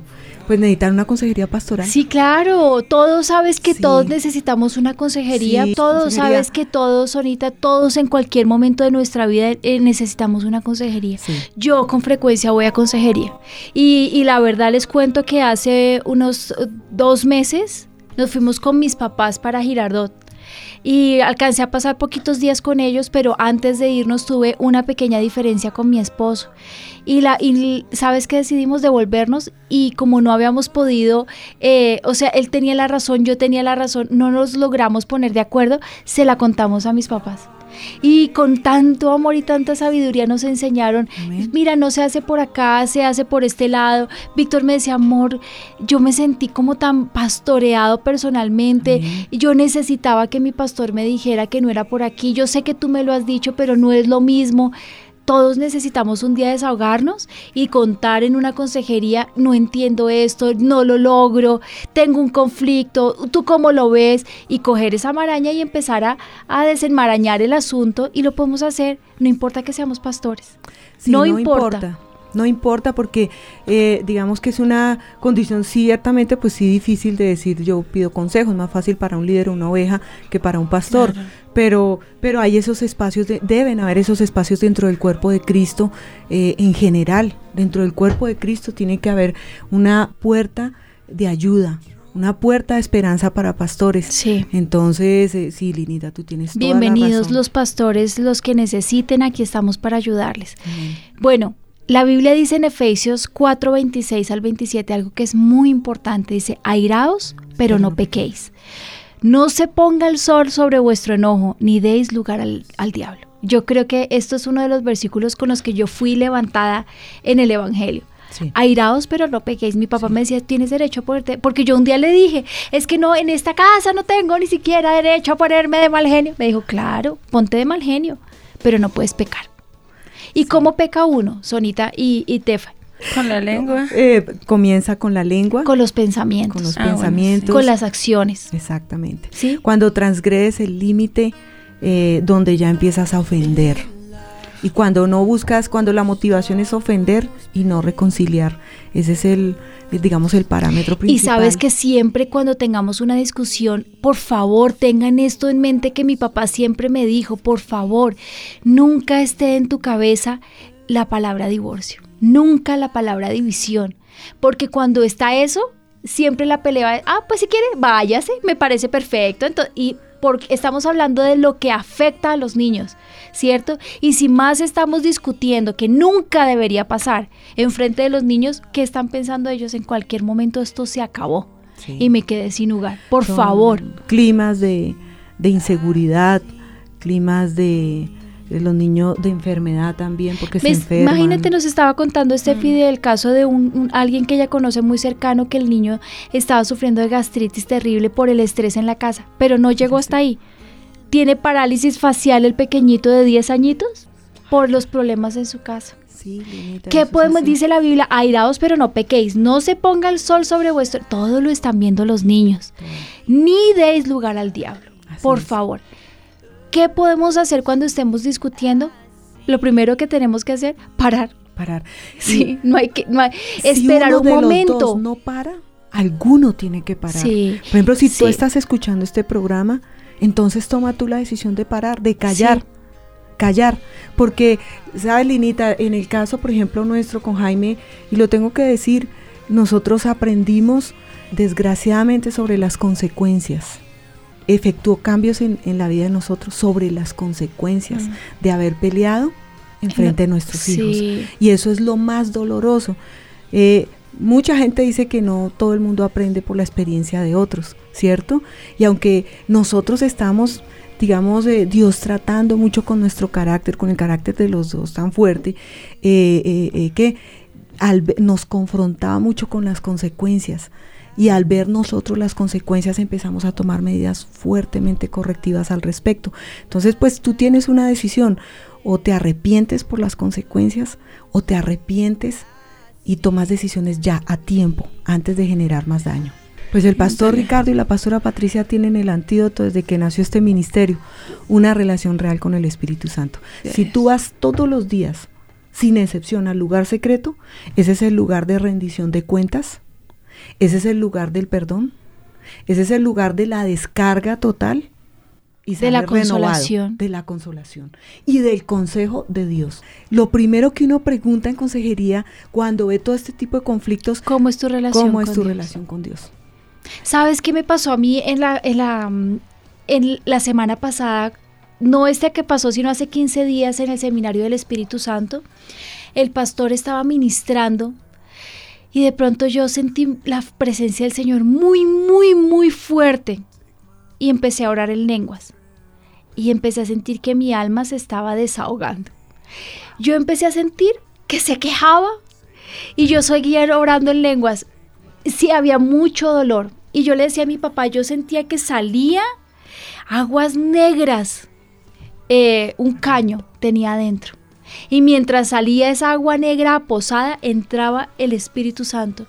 Pues necesitan una consejería pastoral. Sí, claro, todos sabes que Sí. todos necesitamos una consejería, Sí, todos consejería. sabes que todos, Sonita, todos en cualquier momento de nuestra vida eh, necesitamos una consejería. Sí. Yo con frecuencia voy a consejería y, y la verdad les cuento que hace unos eh, dos meses nos fuimos con mis papás para Girardot y alcancé a pasar poquitos días con ellos, pero antes de irnos tuve una pequeña diferencia con mi esposo. Y, la, y sabes que decidimos devolvernos y como no habíamos podido, eh, o sea, él tenía la razón, yo tenía la razón, no nos logramos poner de acuerdo, se la contamos a mis papás. Y con tanto amor y tanta sabiduría nos enseñaron, Amén. mira, no se hace por acá, se hace por este lado. Víctor me decía, amor, yo me sentí como tan pastoreado personalmente. Amén. Yo necesitaba que mi pastor me dijera que no era por aquí. Yo sé que tú me lo has dicho, pero no es lo mismo. Todos necesitamos un día desahogarnos y contar en una consejería, no entiendo esto, no lo logro, tengo un conflicto, tú cómo lo ves, y coger esa maraña y empezar a, a desenmarañar el asunto y lo podemos hacer, no importa que seamos pastores. Sí, no importa. No importa porque eh, digamos que es una condición ciertamente pues sí difícil de decir yo pido consejos, más fácil para un líder o una oveja que para un pastor. Pero, pero hay esos espacios, de- deben haber esos espacios dentro del cuerpo de Cristo eh, en general. Dentro del cuerpo de Cristo tiene que haber una puerta de ayuda, una puerta de esperanza para pastores. Sí. Entonces, eh, sí, Linita, tú tienes toda la Bienvenidos razón. los pastores, los que necesiten, aquí estamos para ayudarles. Bueno, la Biblia dice en Efesios 4, 26 al 27 algo que es muy importante. Dice, airaos, pero no pequéis. No se ponga el sol sobre vuestro enojo, ni deis lugar al, al diablo. Yo creo que esto es uno de los versículos con los que yo fui levantada en el Evangelio. Sí. Airaos, pero no pequéis. Mi papá me decía, tienes derecho a ponerte, porque yo un día le dije, es que no, en esta casa no tengo ni siquiera derecho a ponerme de mal genio. Me dijo, claro, ponte de mal genio, pero no puedes pecar. ¿Y cómo peca uno, Sonita y, y Tefa? Con la lengua. Eh, comienza con la lengua, Con los pensamientos, con los Ah, bueno, sí. pensamientos. con las acciones. Exactamente. ¿Sí? Cuando transgredes el límite eh, donde ya empiezas a ofender. Y cuando no buscas, cuando la motivación es ofender y no reconciliar. Ese es el, el, digamos, el parámetro Y principal. sabes que siempre cuando tengamos una discusión, por favor, tengan esto en mente que mi papá siempre me dijo, por favor, nunca esté en tu cabeza la palabra divorcio, nunca la palabra división, porque cuando está eso, siempre la pelea, es, ah, pues si quiere, váyase, me parece perfecto, entonces, y porque estamos hablando de lo que afecta a los niños, ¿cierto? Y si más estamos discutiendo que nunca debería pasar en frente de los niños, ¿qué están pensando ellos? En cualquier momento esto se acabó Sí. y me quedé sin lugar. Por Son favor. Climas de, de inseguridad, climas de, de los niños de enfermedad también, porque se ¿Ves? enferman. Imagínate, nos estaba contando Steffi del caso de un, un- alguien que ella conoce muy cercano que el niño estaba sufriendo de gastritis terrible por el estrés en la casa, pero no llegó hasta ahí. Tiene parálisis facial el pequeñito de 10 añitos por los problemas en su casa. Sí, Linita, ¿Qué podemos? Dice la Biblia, airaos pero no pequéis, no se ponga el sol sobre vuestro... Todo lo están viendo los niños. Ni deis lugar al diablo, Así por es. favor. ¿Qué podemos hacer cuando estemos discutiendo? Lo primero que tenemos que hacer, parar. Parar. Sí, no hay que no hay- Si esperar uno un los momento. dos no para, alguno tiene que parar. Sí, Por ejemplo, si tú estás escuchando este programa, entonces toma tú la decisión de parar, de callar. Sí. Callar, porque, ¿sabes, Linita? En el caso, por ejemplo, nuestro con Jaime, y lo tengo que decir, nosotros aprendimos desgraciadamente sobre las consecuencias. Efectuó cambios en, en la vida de nosotros sobre las consecuencias Mm. de haber peleado en frente de nuestros hijos. Y eso es lo más doloroso. Eh, mucha gente dice que no todo el mundo aprende por la experiencia de otros, ¿cierto? Y aunque nosotros estamos digamos, eh, Dios tratando mucho con nuestro carácter, con el carácter de los dos tan fuerte, eh, eh, que al nos confrontaba mucho con las consecuencias. Y al ver nosotros las consecuencias empezamos a tomar medidas fuertemente correctivas al respecto. Entonces, pues tú tienes una decisión, o te arrepientes por las consecuencias, o te arrepientes y tomas decisiones ya a tiempo, antes de generar más daño. Pues el pastor Ricardo y la pastora Patricia tienen el antídoto desde que nació este ministerio, una relación real con el Espíritu Santo. Si tú vas todos los días, sin excepción, al lugar secreto, ese es el lugar de rendición de cuentas, ese es el lugar del perdón, ese es el lugar de la descarga total y De la consolación. de la consolación y del consejo de Dios. Lo primero que uno pregunta en consejería cuando ve todo este tipo de conflictos, ¿Cómo es tu relación ¿cómo es con tu Dios? relación con Dios? ¿Sabes qué me pasó a mí en la, en la, mm, en la semana pasada? No este que pasó, sino hace 15 días en el seminario del Espíritu Santo. El pastor estaba ministrando y de pronto yo sentí la presencia del Señor muy, muy, muy fuerte y empecé a orar en lenguas y empecé a sentir que mi alma se estaba desahogando. Yo empecé a sentir que se quejaba y yo seguía orando en lenguas. Sí, había mucho dolor. Y yo le decía a mi papá, yo sentía que salía aguas negras. Eh, un caño tenía adentro. Y mientras salía esa agua negra posada, entraba el Espíritu Santo.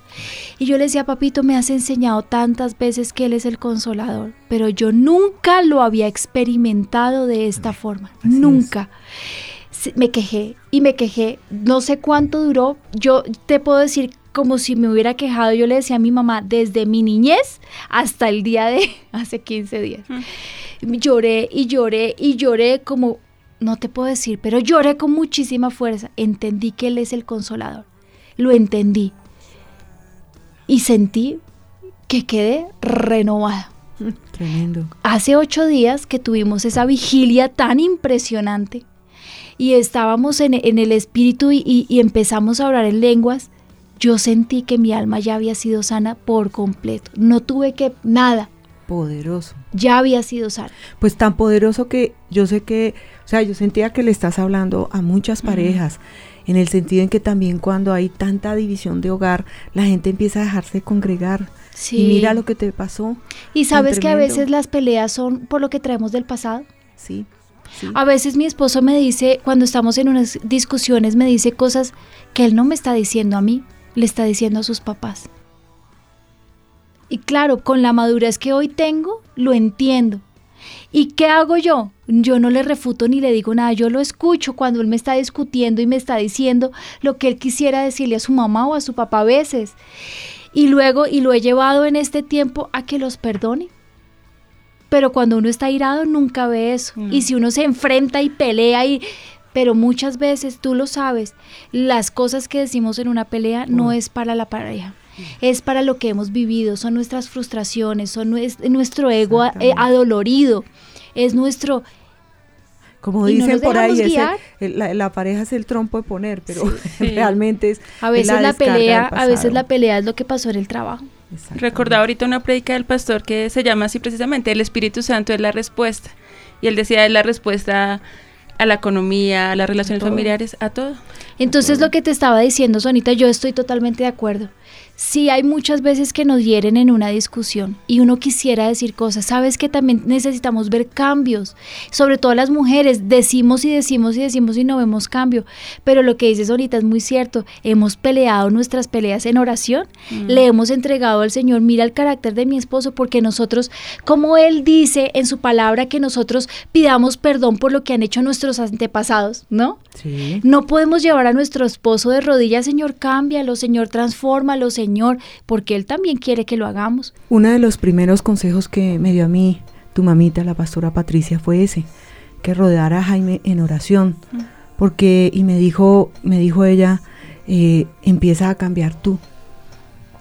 Y yo le decía, papito, me has enseñado tantas veces que Él es el consolador, pero yo nunca lo había experimentado de esta forma. Así nunca. Me quejé y me quejé. No sé cuánto duró. Yo te puedo decir como si me hubiera quejado. Yo le decía a mi mamá desde mi niñez hasta el día de hace 15 días. Lloré y lloré y lloré como, no te puedo decir, pero lloré con muchísima fuerza. Entendí que Él es el consolador. Lo entendí. Y sentí que quedé renovada. Tremendo. Hace ocho días que tuvimos esa vigilia tan impresionante y estábamos en, en el espíritu y, y- y empezamos a orar en lenguas, yo sentí que mi alma ya había sido sana por completo. No tuve que nada, Poderoso. ya había sido sana. Pues tan poderoso que yo sé que, o sea, yo sentía que le estás hablando a muchas parejas, en el sentido en que también cuando hay tanta división de hogar, la gente empieza a dejarse de congregar. Sí. Y mira lo que te pasó. Y sabes que a veces las peleas son por lo que traemos del pasado. Sí. sí. A veces mi esposo me dice, cuando estamos en unas discusiones, me dice cosas que él no me está diciendo a mí, le está diciendo a sus papás. Y claro, con la madurez que hoy tengo, lo entiendo. ¿Y qué hago yo? Yo no le refuto ni le digo nada, yo lo escucho cuando él me está discutiendo y me está diciendo lo que él quisiera decirle a su mamá o a su papá a veces. Y luego, y lo he llevado en este tiempo a que los perdone. Pero cuando uno está irado nunca ve eso. No. Y si uno se enfrenta y pelea y... Pero muchas veces, tú lo sabes, las cosas que decimos en una pelea no Mm. es para la pareja. Es para lo que hemos vivido, son nuestras frustraciones, son nues- nuestro ego eh, adolorido, es nuestro... Como no dicen por ahí, el- la, la pareja es el trompo de poner, pero Sí. realmente es A veces la, pelea, a veces la pelea es lo que pasó en el trabajo. Recordaba ahorita una prédica del pastor que se llama así precisamente, el Espíritu Santo es la respuesta. Y él decía, es la respuesta a la economía, a las relaciones todo. familiares, a todo. Entonces lo que te estaba diciendo, Sonita, yo estoy totalmente de acuerdo. Sí hay muchas veces que nos hieren en una discusión y uno quisiera decir cosas. Sabes que también necesitamos ver cambios. Sobre todo las mujeres, decimos y decimos y decimos y no vemos cambio. Pero lo que dices ahorita es muy cierto. Hemos peleado nuestras peleas en oración. Le hemos entregado al Señor, mira el carácter de mi esposo, porque nosotros, como Él dice en su palabra, que nosotros pidamos perdón por lo que han hecho nuestros antepasados, ¿no? Sí. No podemos llevar a nuestro esposo de rodillas, Señor, cámbialo, Señor, transfórmalo, Señor, porque Él también quiere que lo hagamos. Uno de los primeros consejos que me dio a mí tu mamita, la pastora Patricia, fue ese, que rodeara a Jaime en oración, porque, y me dijo, me dijo ella, eh, empieza a cambiar tú,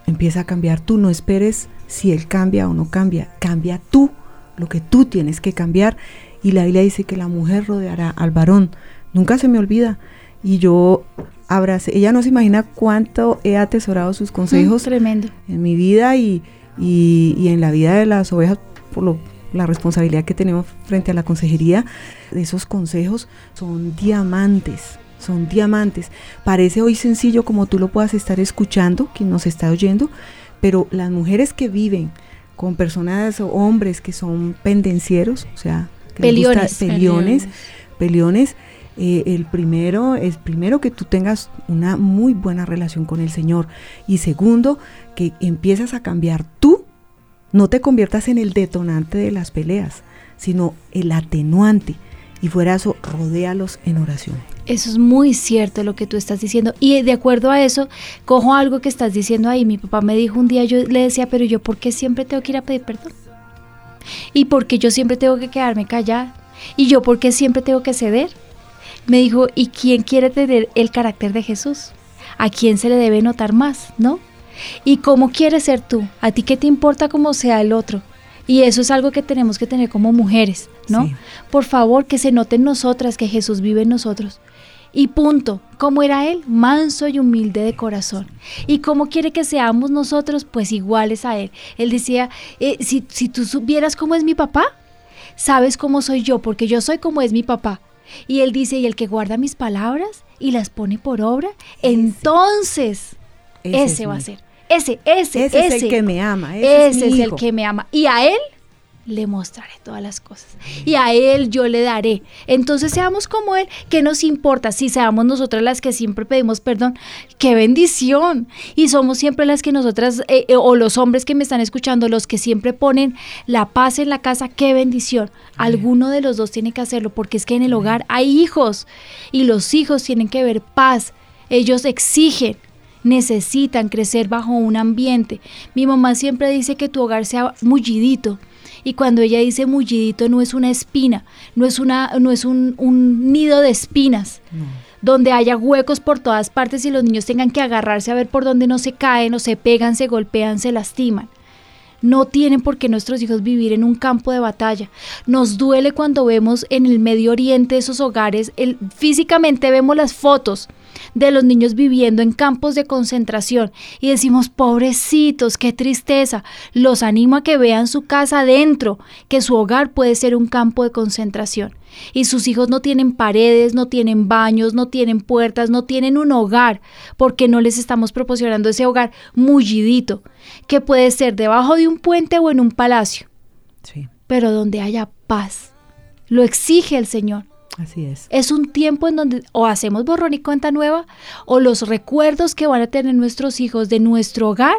empieza a cambiar tú, no esperes si él cambia o no cambia, cambia tú, lo que tú tienes que cambiar, y la Biblia dice que la mujer rodeará al varón, nunca se me olvida, y yo abracé, ella no se imagina cuánto he atesorado sus consejos, Mm, tremendo. en mi vida y, y- y en la vida de las ovejas por lo, la responsabilidad que tenemos frente a la consejería, esos consejos son diamantes, son diamantes. Parece hoy sencillo como tú lo puedas estar escuchando, quien nos está oyendo, pero las mujeres que viven con personas o hombres que son pendencieros, o sea, que les gusta- Peliones. peliones, peliones, eh, el primero es primero que tú tengas una muy buena relación con el Señor y segundo que empiezas a cambiar tú, no te conviertas en el detonante de las peleas, sino el atenuante y fuera eso, rodéalos en oración. Eso es muy cierto lo que tú estás diciendo. Y de acuerdo a eso, cojo algo que estás diciendo ahí. Mi papá me dijo un día, yo le decía, pero yo, ¿por qué siempre tengo que ir a pedir perdón? ¿Y por qué yo siempre tengo que quedarme callada? ¿Y yo por qué siempre tengo que ceder? Me dijo, ¿y quién quiere tener el carácter de Jesús? ¿A quién se le debe notar más, no? ¿Y cómo quieres ser tú? ¿A ti qué te importa cómo sea el otro? Y eso es algo que tenemos que tener como mujeres, ¿no? Sí. Por favor, que se note en nosotras que Jesús vive en nosotros. Y punto. ¿Cómo era Él? Manso y humilde de corazón. ¿Y cómo quiere que seamos nosotros? Pues iguales a Él. Él decía, eh, si, si tú supieras cómo es mi papá, sabes cómo soy yo, porque yo soy como es mi papá. Y Él dice, y el que guarda mis palabras y las pone por obra, entonces ese, es va a ser. Ese, ese, Ese, ese. es el que me ama, ese, Ese es, el que me ama. Y a Él le mostraré todas las cosas. Y a Él yo le daré. Entonces seamos como Él. ¿Qué nos importa si seamos nosotras las que siempre pedimos perdón? ¡Qué bendición! Y somos siempre las que nosotras, eh, eh, o los hombres que me están escuchando, los que siempre ponen la paz en la casa. ¡Qué bendición! Alguno de los dos tiene que hacerlo porque es que en el hogar hay hijos y los hijos tienen que ver paz. Ellos exigen necesitan crecer bajo un ambiente. Mi mamá siempre dice que tu hogar sea mullidito. Y cuando ella dice mullidito no es una espina, no es, una, no es un, un nido de espinas, donde haya huecos por todas partes y los niños tengan que agarrarse a ver por dónde no se caen o se pegan, se golpean, se lastiman. No tienen por qué nuestros hijos vivir en un campo de batalla. Nos duele cuando vemos en el Medio Oriente esos hogares, el- físicamente vemos las fotos de los niños viviendo en campos de concentración y decimos, pobrecitos, qué tristeza. Los animo a que vean su casa adentro, que su hogar puede ser un campo de concentración. Y sus hijos no tienen paredes, no tienen baños, no tienen puertas, no tienen un hogar, porque no les estamos proporcionando ese hogar mullidito, que puede ser debajo de un puente o en un palacio, Sí, pero donde haya paz. Lo exige el Señor. Así es. Es un tiempo en donde o hacemos borrón y cuenta nueva o los recuerdos que van a tener nuestros hijos de nuestro hogar,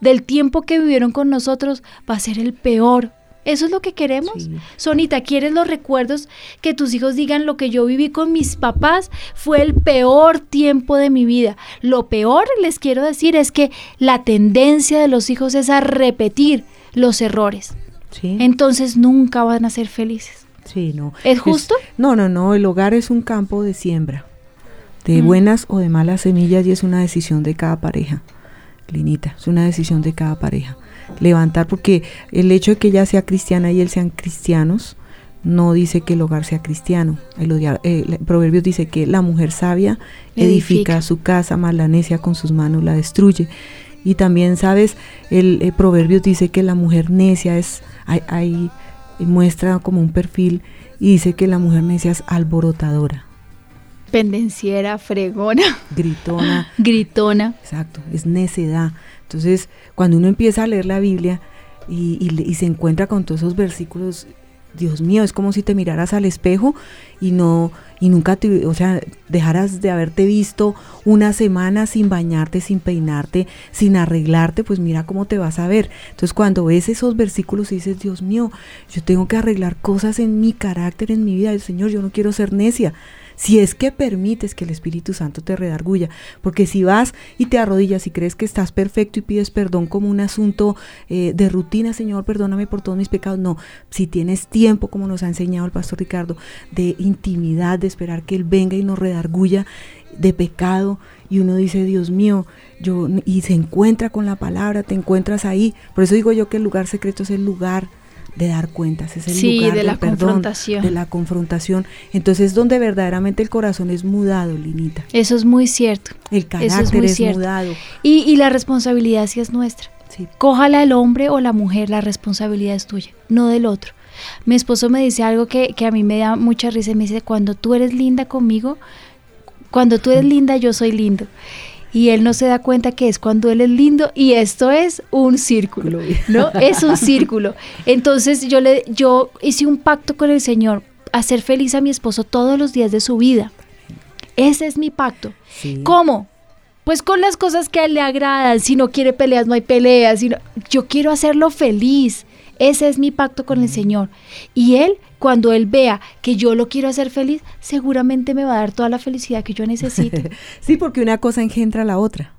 del tiempo que vivieron con nosotros, va a ser el peor. ¿Eso es lo que queremos? Sí. Sonita, ¿quieres los recuerdos que tus hijos digan lo que yo viví con mis papás? Fue el peor tiempo de mi vida. Lo peor, les quiero decir, es que la tendencia de los hijos es a repetir los errores. Sí. Entonces nunca van a ser felices. Sí, no. ¿Es justo? no, no, no. El hogar es un campo de siembra, de Mm. buenas o de malas semillas y es una decisión de cada pareja. Linita, es una decisión de cada pareja. Levantar, porque el hecho de que ella sea cristiana y él sean cristianos, no dice que el hogar sea cristiano. El, odia- eh, el Proverbios dice que la mujer sabia edifica, Edifica. su casa, mas la necia con sus manos la destruye. Y también, ¿sabes? El, eh, Proverbios dice que la mujer necia es, hay, hay- muestra como un perfil y dice que la mujer necia es alborotadora, Pendenciera, fregona, gritona, gritona. exacto, es necedad. Entonces, cuando uno empieza a leer la Biblia y, y y se encuentra con todos esos versículos, Dios mío, es como si te miraras al espejo y no y nunca te, o sea, dejaras de haberte visto una semana sin bañarte, sin peinarte, sin arreglarte, pues mira cómo te vas a ver. Entonces, cuando ves esos versículos y dices, Dios mío, yo tengo que arreglar cosas en mi carácter, en mi vida, Señor, yo no quiero ser necia. Si es que permites que el Espíritu Santo te redarguya, porque si vas y te arrodillas y crees que estás perfecto y pides perdón como un asunto eh, de rutina, Señor, perdóname por todos mis pecados, no, si tienes tiempo, como nos ha enseñado el pastor Ricardo, de intimidad, de esperar que Él venga y nos redarguya de pecado, y uno dice, Dios mío, yo, y se encuentra con la palabra, te encuentras ahí, por eso digo yo que el lugar secreto es el lugar de dar cuentas, es el Sí, lugar de del la perdón, confrontación. de la confrontación. Entonces, donde verdaderamente el corazón es mudado, Linita. Eso es muy cierto. El carácter es muy es, cierto. mudado. Y, y la responsabilidad sí es nuestra. Sí, Cójala el hombre o la mujer, la responsabilidad es tuya, no del otro. Mi esposo me dice algo que, que a mí me da mucha risa. Me dice, cuando tú eres linda conmigo, cuando tú eres linda, yo soy lindo y él no se da cuenta que es cuando él es lindo y esto es un círculo, ¿no? Es un círculo. Entonces yo le yo hice un pacto con el Señor, hacer feliz a mi esposo todos los días de su vida. Ese es mi pacto. ¿Cómo? Pues con las cosas que a él le agradan. Si no quiere peleas, no hay peleas. yo quiero hacerlo feliz. Ese es mi pacto con el Señor. Y Él, cuando Él vea que yo lo quiero hacer feliz, seguramente me va a dar toda la felicidad que yo necesito. sí, porque una cosa engendra la otra.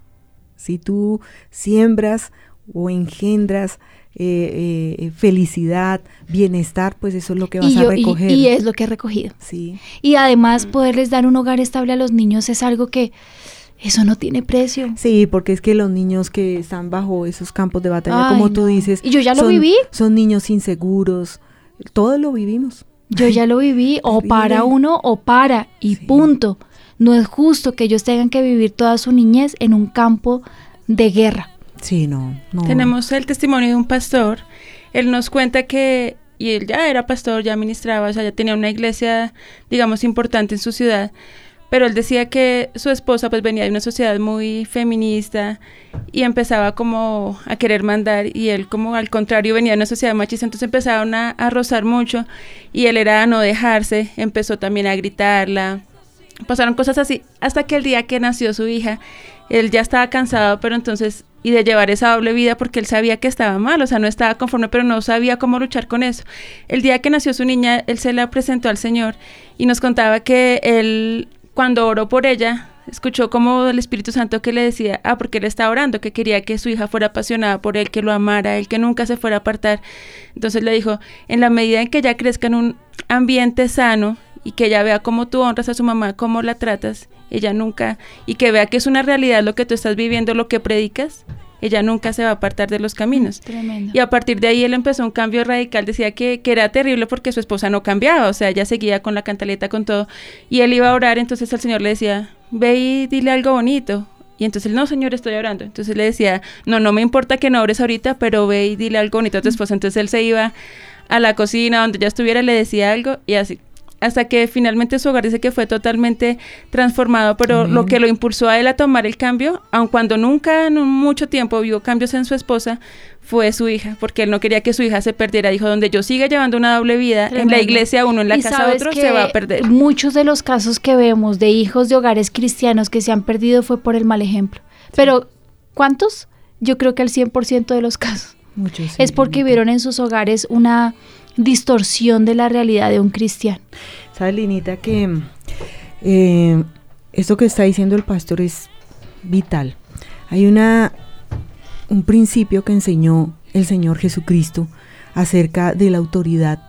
Si tú siembras o engendras eh, eh, felicidad, bienestar, pues eso es lo que vas a recoger. Y, es lo que he recogido. Sí. Y además poderles dar un hogar estable a los niños es algo que eso no tiene precio. Sí, porque es que los niños que están bajo esos campos de batalla, como tú dices, y yo ya lo viví. Son niños inseguros. Todos lo vivimos. Yo ya lo viví, o para uno o para, y punto. No es justo que ellos tengan que vivir toda su niñez en un campo de guerra. Sí, no, no. Tenemos el testimonio de un pastor. Él nos cuenta que, y él ya era pastor, ya ministraba, o sea, ya tenía una iglesia, digamos, importante en su ciudad pero él decía que su esposa pues venía de una sociedad muy feminista y empezaba como a querer mandar y él como al contrario venía de una sociedad machista, entonces empezaron a, rozar mucho y él era a no dejarse, empezó también a gritarla, pasaron cosas así, hasta que el día que nació su hija, él ya estaba cansado, pero entonces, y de llevar esa doble vida porque él sabía que estaba mal, o sea, no estaba conforme, pero no sabía cómo luchar con eso. El día que nació su niña, él se la presentó al Señor y nos contaba que él cuando oró por ella, escuchó como el Espíritu Santo que le decía, ah, porque él estaba orando, que quería que su hija fuera apasionada por él, que lo amara, él que nunca se fuera a apartar. Entonces le dijo, en la medida en que ella crezca en un ambiente sano y que ella vea cómo tú honras a su mamá, cómo la tratas, ella nunca, y que vea que es una realidad lo que tú estás viviendo, lo que predicas, ella nunca se va a apartar de los caminos. Y a partir de ahí él empezó un cambio radical, decía que, que, era terrible porque su esposa no cambiaba, o sea, ella seguía con la cantaleta, con todo, y él iba a orar, entonces el Señor le decía, ve y dile algo bonito. Y entonces él, no, señor, estoy orando. Entonces le decía, no, no me importa que no ores ahorita, pero ve y dile algo bonito a tu esposa. Entonces él se iba a la cocina donde ya estuviera, le decía algo y así hasta que finalmente su hogar dice que fue totalmente transformado, pero lo que lo impulsó a él a tomar el cambio, aun cuando nunca en mucho tiempo vio cambios en su esposa, fue su hija, porque él no quería que su hija se perdiera. Dijo, donde yo siga llevando una doble vida, en la iglesia uno, en la casa otro, se va a perder. Muchos de los casos que vemos de hijos de hogares cristianos que se han perdido fue por el mal ejemplo. Pero, ¿cuántos? Yo creo que el 100% de los casos. Muchos. es porque vieron en sus hogares una distorsión de la realidad de un cristiano. Sabes, Linita, que eh, esto que está diciendo el pastor es vital. Hay una un principio que enseñó el Señor Jesucristo acerca de la autoridad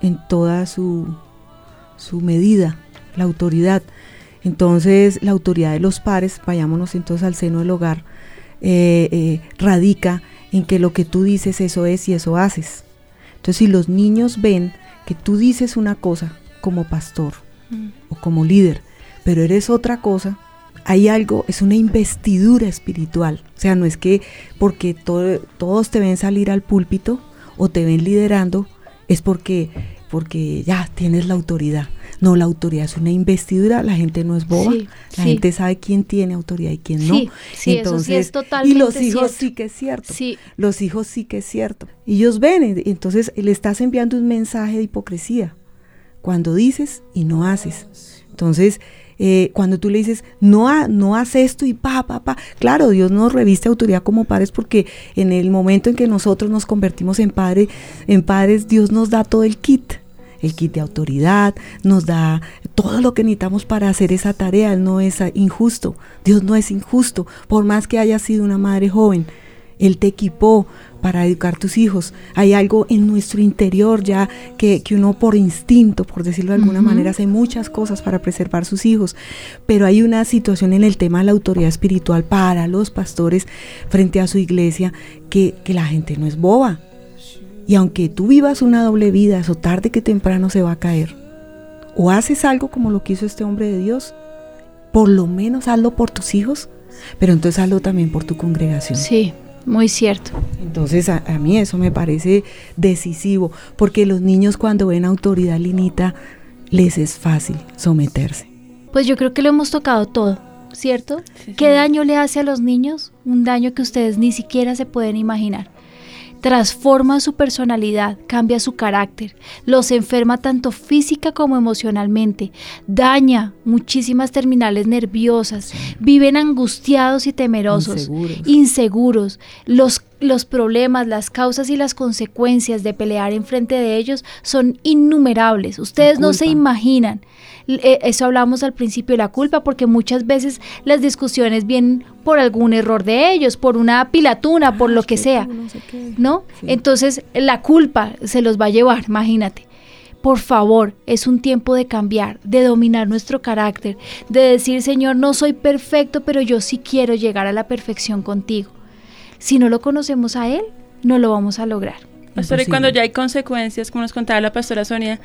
en toda su, su medida, la autoridad. Entonces, la autoridad de los pares, vayámonos entonces al seno del hogar, eh, eh, radica en que lo que tú dices, eso es y eso haces. Entonces, si los niños ven que tú dices una cosa como pastor mm. o como líder, pero eres otra cosa, hay algo, es una investidura espiritual. O sea, no es que porque todos te ven salir al púlpito o te ven liderando, es porque, porque ya tienes la autoridad. No, la autoridad es una investidura, la gente no es boba, la gente sabe quién tiene autoridad y quién no. entonces, y los hijos sí que es cierto. Los hijos sí que es cierto. Y ellos ven, entonces le estás enviando un mensaje de hipocresía cuando dices y no haces. Entonces, eh, cuando tú le dices, no, no haz esto y pa, pa, pa, claro, Dios nos reviste autoridad como padres porque en el momento en que nosotros nos convertimos en, padre, en padres, Dios nos da todo el kit el kit de autoridad, nos da todo lo que necesitamos para hacer esa tarea. Él no es injusto, Dios no es injusto, por más que haya sido una madre joven. Él te equipó para educar tus hijos. Hay algo en nuestro interior ya que, uno por instinto, por decirlo de alguna manera, hace muchas cosas para preservar sus hijos. Pero hay una situación en el tema de la autoridad espiritual para los pastores frente a su iglesia que, que la gente no es boba. Y aunque tú vivas una doble vida, eso tarde que temprano se va a caer. O haces algo como lo que hizo este hombre de Dios, por lo menos hazlo por tus hijos, pero entonces hazlo también por tu congregación. Sí, Muy cierto. Entonces a, a mí eso me parece decisivo, porque los niños cuando ven autoridad linita les es fácil someterse. Pues yo creo que lo hemos tocado todo, ¿cierto? ¿Qué daño le hace a los niños? Un daño que ustedes ni siquiera se pueden imaginar. Transforma su personalidad, cambia su carácter, los enferma tanto física como emocionalmente, daña muchísimas terminales nerviosas, viven angustiados y temerosos, Inseguros. inseguros. Los, los problemas, las causas y las consecuencias de pelear enfrente de ellos son innumerables. Ustedes no se imaginan. Eh, Eso hablamos al principio de la culpa, porque muchas veces las discusiones vienen por algún error de ellos, por una pilatuna, por lo que sea. ¿no? Sí. Entonces la culpa se los va a llevar, imagínate. Por favor, es un tiempo de cambiar, de dominar nuestro carácter, de decir, Señor, no soy perfecto, pero yo sí quiero llegar a la perfección contigo. Si no lo conocemos a Él, no lo vamos a lograr. Pastor, y cuando ya hay consecuencias, como nos contaba la pastora Sonia,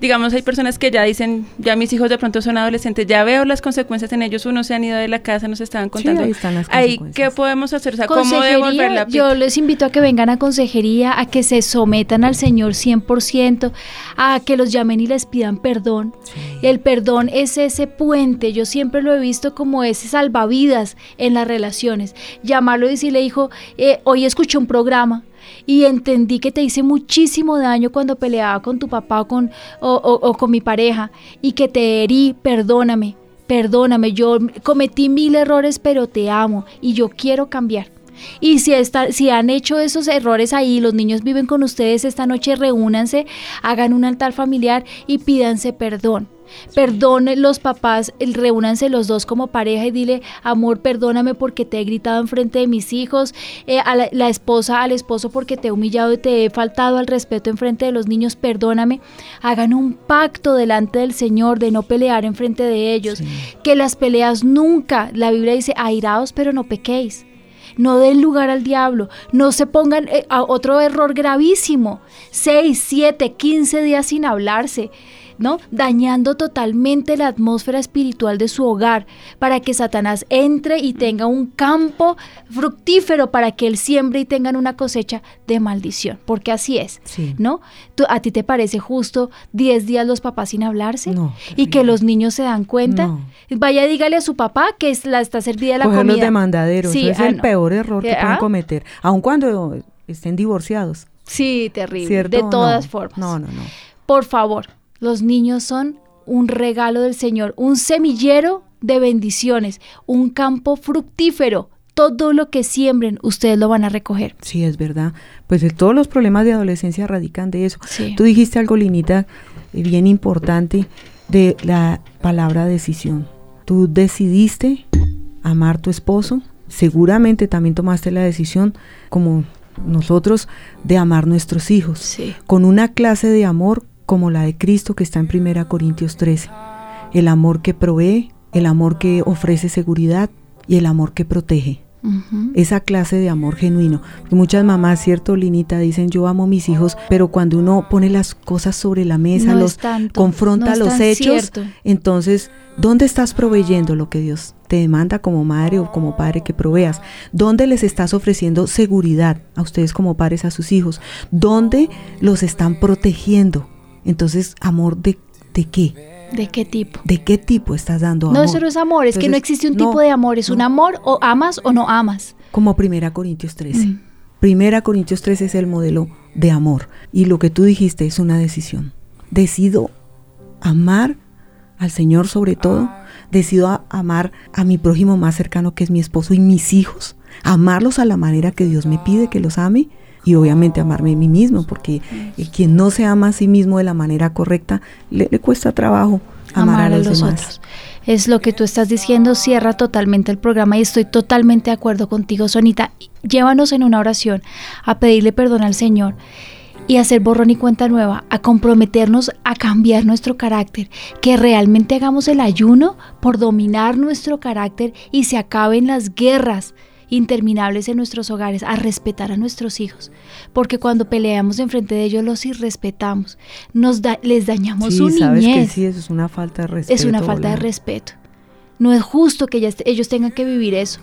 digamos, hay personas que ya dicen, ya mis hijos de pronto son adolescentes, ya veo las consecuencias en ellos, unos se han ido de la casa, nos estaban contando. ahí están las Ahí, ¿qué podemos hacer? O sea, ¿cómo devolver la yo les invito a que vengan a consejería, a que se sometan al Señor 100%, a que los llamen y les pidan perdón. El perdón es ese puente, yo siempre lo he visto como ese salvavidas en las relaciones. Llamarlo y decirle, hijo, eh, hoy escuché un programa y entendí que te hice muchísimo daño cuando peleaba con tu papá o con, o, o- o con mi pareja y que te herí, perdóname, perdóname, yo cometí mil errores, pero te amo y yo quiero cambiar. Y si, está, si han hecho esos errores ahí, los niños viven con ustedes esta noche, reúnanse, hagan un altar familiar y pídanse perdón. Perdone los papás, reúnanse los dos como pareja y dile, amor, perdóname porque te he gritado enfrente de mis hijos, eh, a la, la esposa al esposo porque te he humillado y te he faltado al respeto enfrente de los niños, perdóname. Hagan un pacto delante del Señor de no pelear enfrente de ellos, que las peleas nunca, la Biblia dice, airaos pero no pequéis. No den lugar al diablo, no se pongan eh, a otro error gravísimo, 6, 7, 15 días sin hablarse. ¿No? Dañando totalmente la atmósfera espiritual de su hogar para que Satanás entre y tenga un campo fructífero para que él siembre y tengan una cosecha de maldición, porque así es, Sí. ¿no? ¿Tú- ¿A ti te parece justo 10 días los papás sin hablarse? No, y que los niños se dan cuenta. No. Vaya, dígale a su papá que es la, está servida la comida. de mandadero, Sí, eso es ah, el no. peor error que ¿Qué? pueden ¿Ah? cometer, aun cuando estén divorciados, Sí, terrible. ¿cierto? De No, todas formas. No, no, no. Por favor, los niños son un regalo del Señor, un semillero de bendiciones, un campo fructífero. Todo lo que siembren, ustedes lo van a recoger. Sí, es verdad. Pues eh, todos los problemas de adolescencia radican de eso. Sí. Tú dijiste algo, Linita, eh, bien importante, de la palabra decisión. Tú decidiste amar a tu esposo, seguramente también tomaste la decisión, como nosotros, de amar nuestros hijos, Sí. con una clase de amor como la de Cristo que está en 1 Corintios 13. El amor que provee, el amor que ofrece seguridad y el amor que protege esa clase de amor genuino. Porque muchas mamás, cierto, Linita, dicen yo amo a mis hijos, pero cuando uno pone las cosas sobre la mesa, No los tanto, confronta no los hechos, cierto. entonces, ¿dónde estás proveyendo lo que Dios te demanda como madre o como padre que proveas? ¿Dónde les estás ofreciendo seguridad a ustedes como padres a sus hijos? ¿Dónde los están protegiendo? Entonces, amor de, de qué? ¿De qué tipo? ¿De qué tipo estás dando No, amor? eso no es amor, es que no existe un no, tipo de amor, es un no. amor o amas o no amas. como Primera Corintios 13. Mm. Primera Corintios 13 es el modelo de amor. Y lo que tú dijiste es una decisión. Decido amar al Señor sobre todo. Decido a- amar a mi prójimo más cercano que es mi esposo y mis hijos. Amarlos a la manera que Dios me pide que los ame. Y obviamente amarme a mí mismo, porque eh, quien no se ama a sí mismo de la manera correcta, le, le cuesta trabajo amar, a los, demás. otros. Es lo que tú estás diciendo, cierra totalmente el programa y estoy totalmente de acuerdo contigo, Sonita. Llévanos en una oración a pedirle perdón al Señor y a hacer borrón y cuenta nueva, a comprometernos a cambiar nuestro carácter, que realmente hagamos el ayuno por dominar nuestro carácter y se acaben las guerras interminables en nuestros hogares, a respetar a nuestros hijos, porque cuando peleamos enfrente de ellos los irrespetamos, nos da- les dañamos Sí, su sabes niñez. que sí, eso es una falta de respeto. Es una falta de respeto. No es justo que ellos tengan que vivir eso.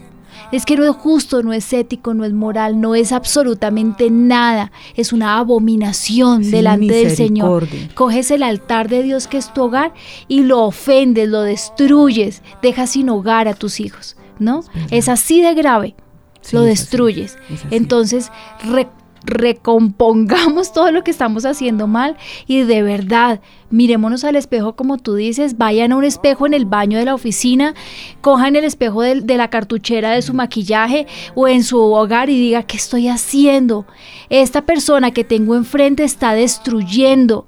Es que no es justo, no es ético, no es moral, no es absolutamente nada. Es una abominación delante del Señor. Coges el altar de Dios que es tu hogar y lo ofendes, lo destruyes, dejas sin hogar a tus hijos, ¿no? Es así de grave. Sí, lo es así, destruyes. es así. Entonces, re- recompongamos todo lo que estamos haciendo mal y de verdad, mirémonos al espejo como tú dices, vayan a un espejo en el baño de la oficina, cojan el espejo de, la cartuchera de su maquillaje o en su hogar y diga, ¿qué estoy haciendo? Esta persona que tengo enfrente está destruyendo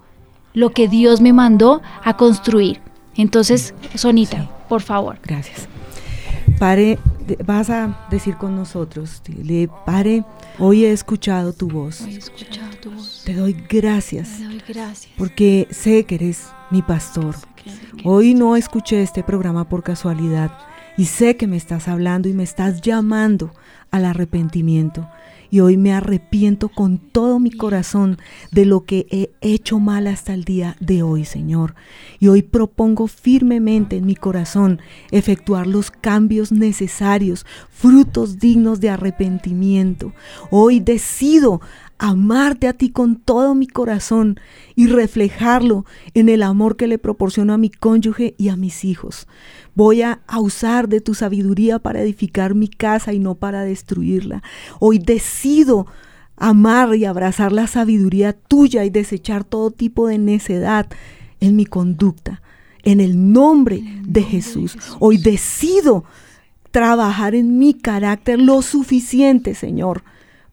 lo que Dios me mandó a construir. Entonces, Sonita, por favor. Gracias. Pare, vas a decir con nosotros, dile, pare, hoy he escuchado tu voz. He escuchado tu voz. Te doy gracias Te doy gracias. porque sé que eres mi pastor. Hoy no escuché este programa por casualidad y sé que me estás hablando y me estás llamando al arrepentimiento. Y hoy me arrepiento con todo mi corazón de lo que he hecho mal hasta el día de hoy, Señor. Y hoy propongo firmemente en mi corazón efectuar los cambios necesarios, frutos dignos de arrepentimiento. Hoy decido amarte a ti con todo mi corazón y reflejarlo en el amor que le proporciono a mi cónyuge y a mis hijos. Voy a, usar de tu sabiduría para edificar mi casa y no para destruirla. Hoy decido amar y abrazar la sabiduría tuya y desechar todo tipo de necedad en mi conducta. En el nombre de Jesús. Hoy decido trabajar en mi carácter lo suficiente, Señor,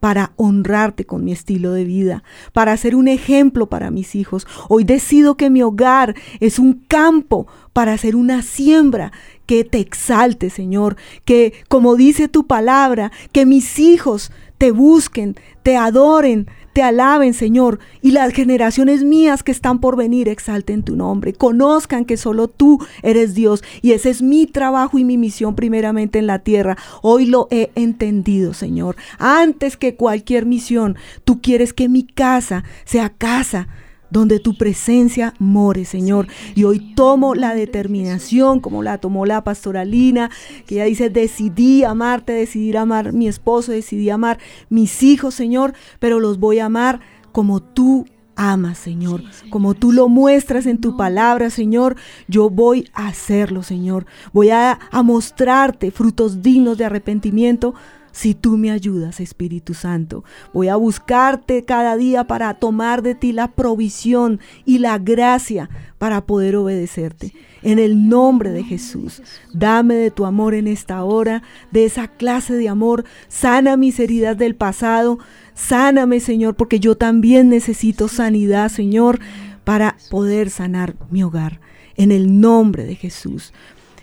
para honrarte con mi estilo de vida, para ser un ejemplo para mis hijos. Hoy decido que mi hogar es un campo para hacer una siembra que te exalte, Señor, que como dice tu palabra, que mis hijos te busquen, te adoren, te alaben, Señor, y las generaciones mías que están por venir exalten tu nombre, conozcan que solo tú eres Dios y ese es mi trabajo y mi misión primeramente en la tierra. Hoy lo he entendido, Señor. Antes que cualquier misión, tú quieres que mi casa sea casa donde tu presencia more, Señor. Y hoy tomo la determinación, como la tomó la pastoralina, que ella dice, decidí amarte, decidí amar mi esposo, decidí amar mis hijos, Señor, pero los voy a amar como tú amas, Señor. Como tú lo muestras en tu palabra, Señor, yo voy a hacerlo, Señor. Voy a mostrarte frutos dignos de arrepentimiento si tú me ayudas, Espíritu Santo. Voy a buscarte cada día para tomar de ti la provisión y la gracia para poder obedecerte. En el nombre de Jesús, dame de tu amor en esta hora, de esa clase de amor. Sana mis heridas del pasado. Sáname, Señor, porque yo también necesito sanidad, Señor, para poder sanar mi hogar. En el nombre de Jesús.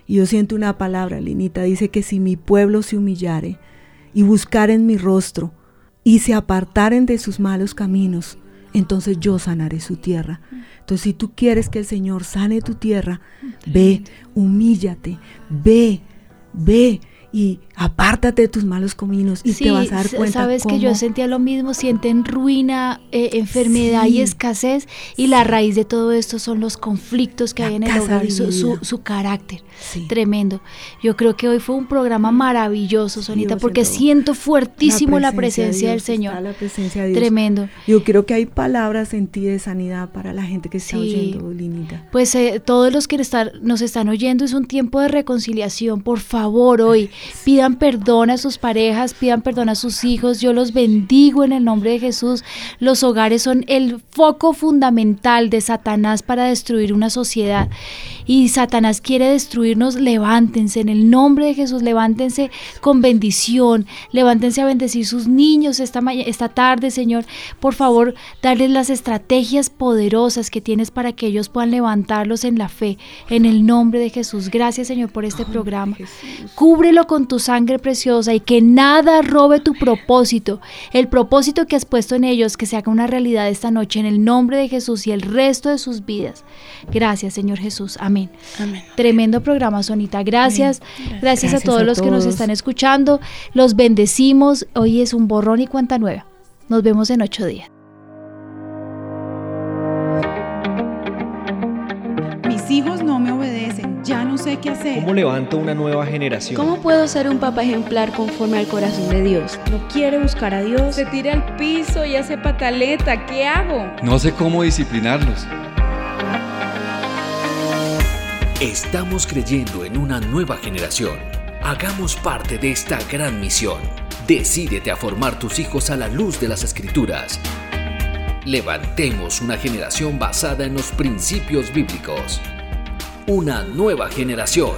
Y yo siento una palabra, Linita, dice que si mi pueblo se humillare, y buscar en mi rostro y se apartaren de sus malos caminos, entonces yo sanaré su tierra. Entonces si tú quieres que el Señor sane tu tierra, ve, humíllate, ve, ve y apártate de tus malos caminos y Sí, te vas a dar cuenta sabes que yo cómo- sentía lo mismo, sienten ruina, eh, enfermedad Sí. y escasez y la raíz de todo esto son los conflictos que La hay en el hogar y su, su- su carácter. Sí. Tremendo. Yo creo que hoy fue un programa maravilloso, Sonita, porque siento fuertísimo la de presencia, del Dios, está Señor. la presencia de Dios. Tremendo. Yo creo que hay palabras en ti de sanidad para la gente que está Sí. oyendo, Linita. Pues eh, todos los que están- nos están oyendo es un tiempo de reconciliación. Por favor, hoy pidan perdón a sus parejas, pidan perdón a sus hijos. Yo los bendigo en el nombre de Jesús. Los hogares son el foco fundamental de Satanás para destruir una sociedad. Y Satanás quiere destruirnos, levántense en el nombre de Jesús, levántense con bendición, levántense a bendecir sus niños esta, esta tarde, Señor. Por favor, darles las estrategias poderosas que tienes para que ellos puedan levantarlos en la fe, en el nombre de Jesús. Gracias, Señor, por este programa. Cúbrelo con tu sangre preciosa y que nada robe tu propósito, el propósito que has puesto en ellos, que se haga una realidad esta noche en el nombre de Jesús y el resto de sus vidas. Gracias, Señor Jesús. Amén. Amén. Tremendo programa, Sonita. Gracias. Gracias, a todos a los que nos están escuchando. Los bendecimos. Hoy es un borrón y cuenta nueva. Nos vemos en ocho días. Mis hijos no me obedecen, ya no sé qué hacer. ¿Cómo levanto una nueva generación? ¿Cómo puedo ser un papá ejemplar conforme al corazón de Dios? No quiere buscar a Dios. Se tira al piso y hace pataleta. ¿Qué hago? No sé cómo disciplinarlos. Estamos creyendo en una nueva generación. Hagamos parte de esta gran misión. Decídete a formar tus hijos a la luz de las escrituras. Levantemos una generación basada en los principios bíblicos. Una nueva generación.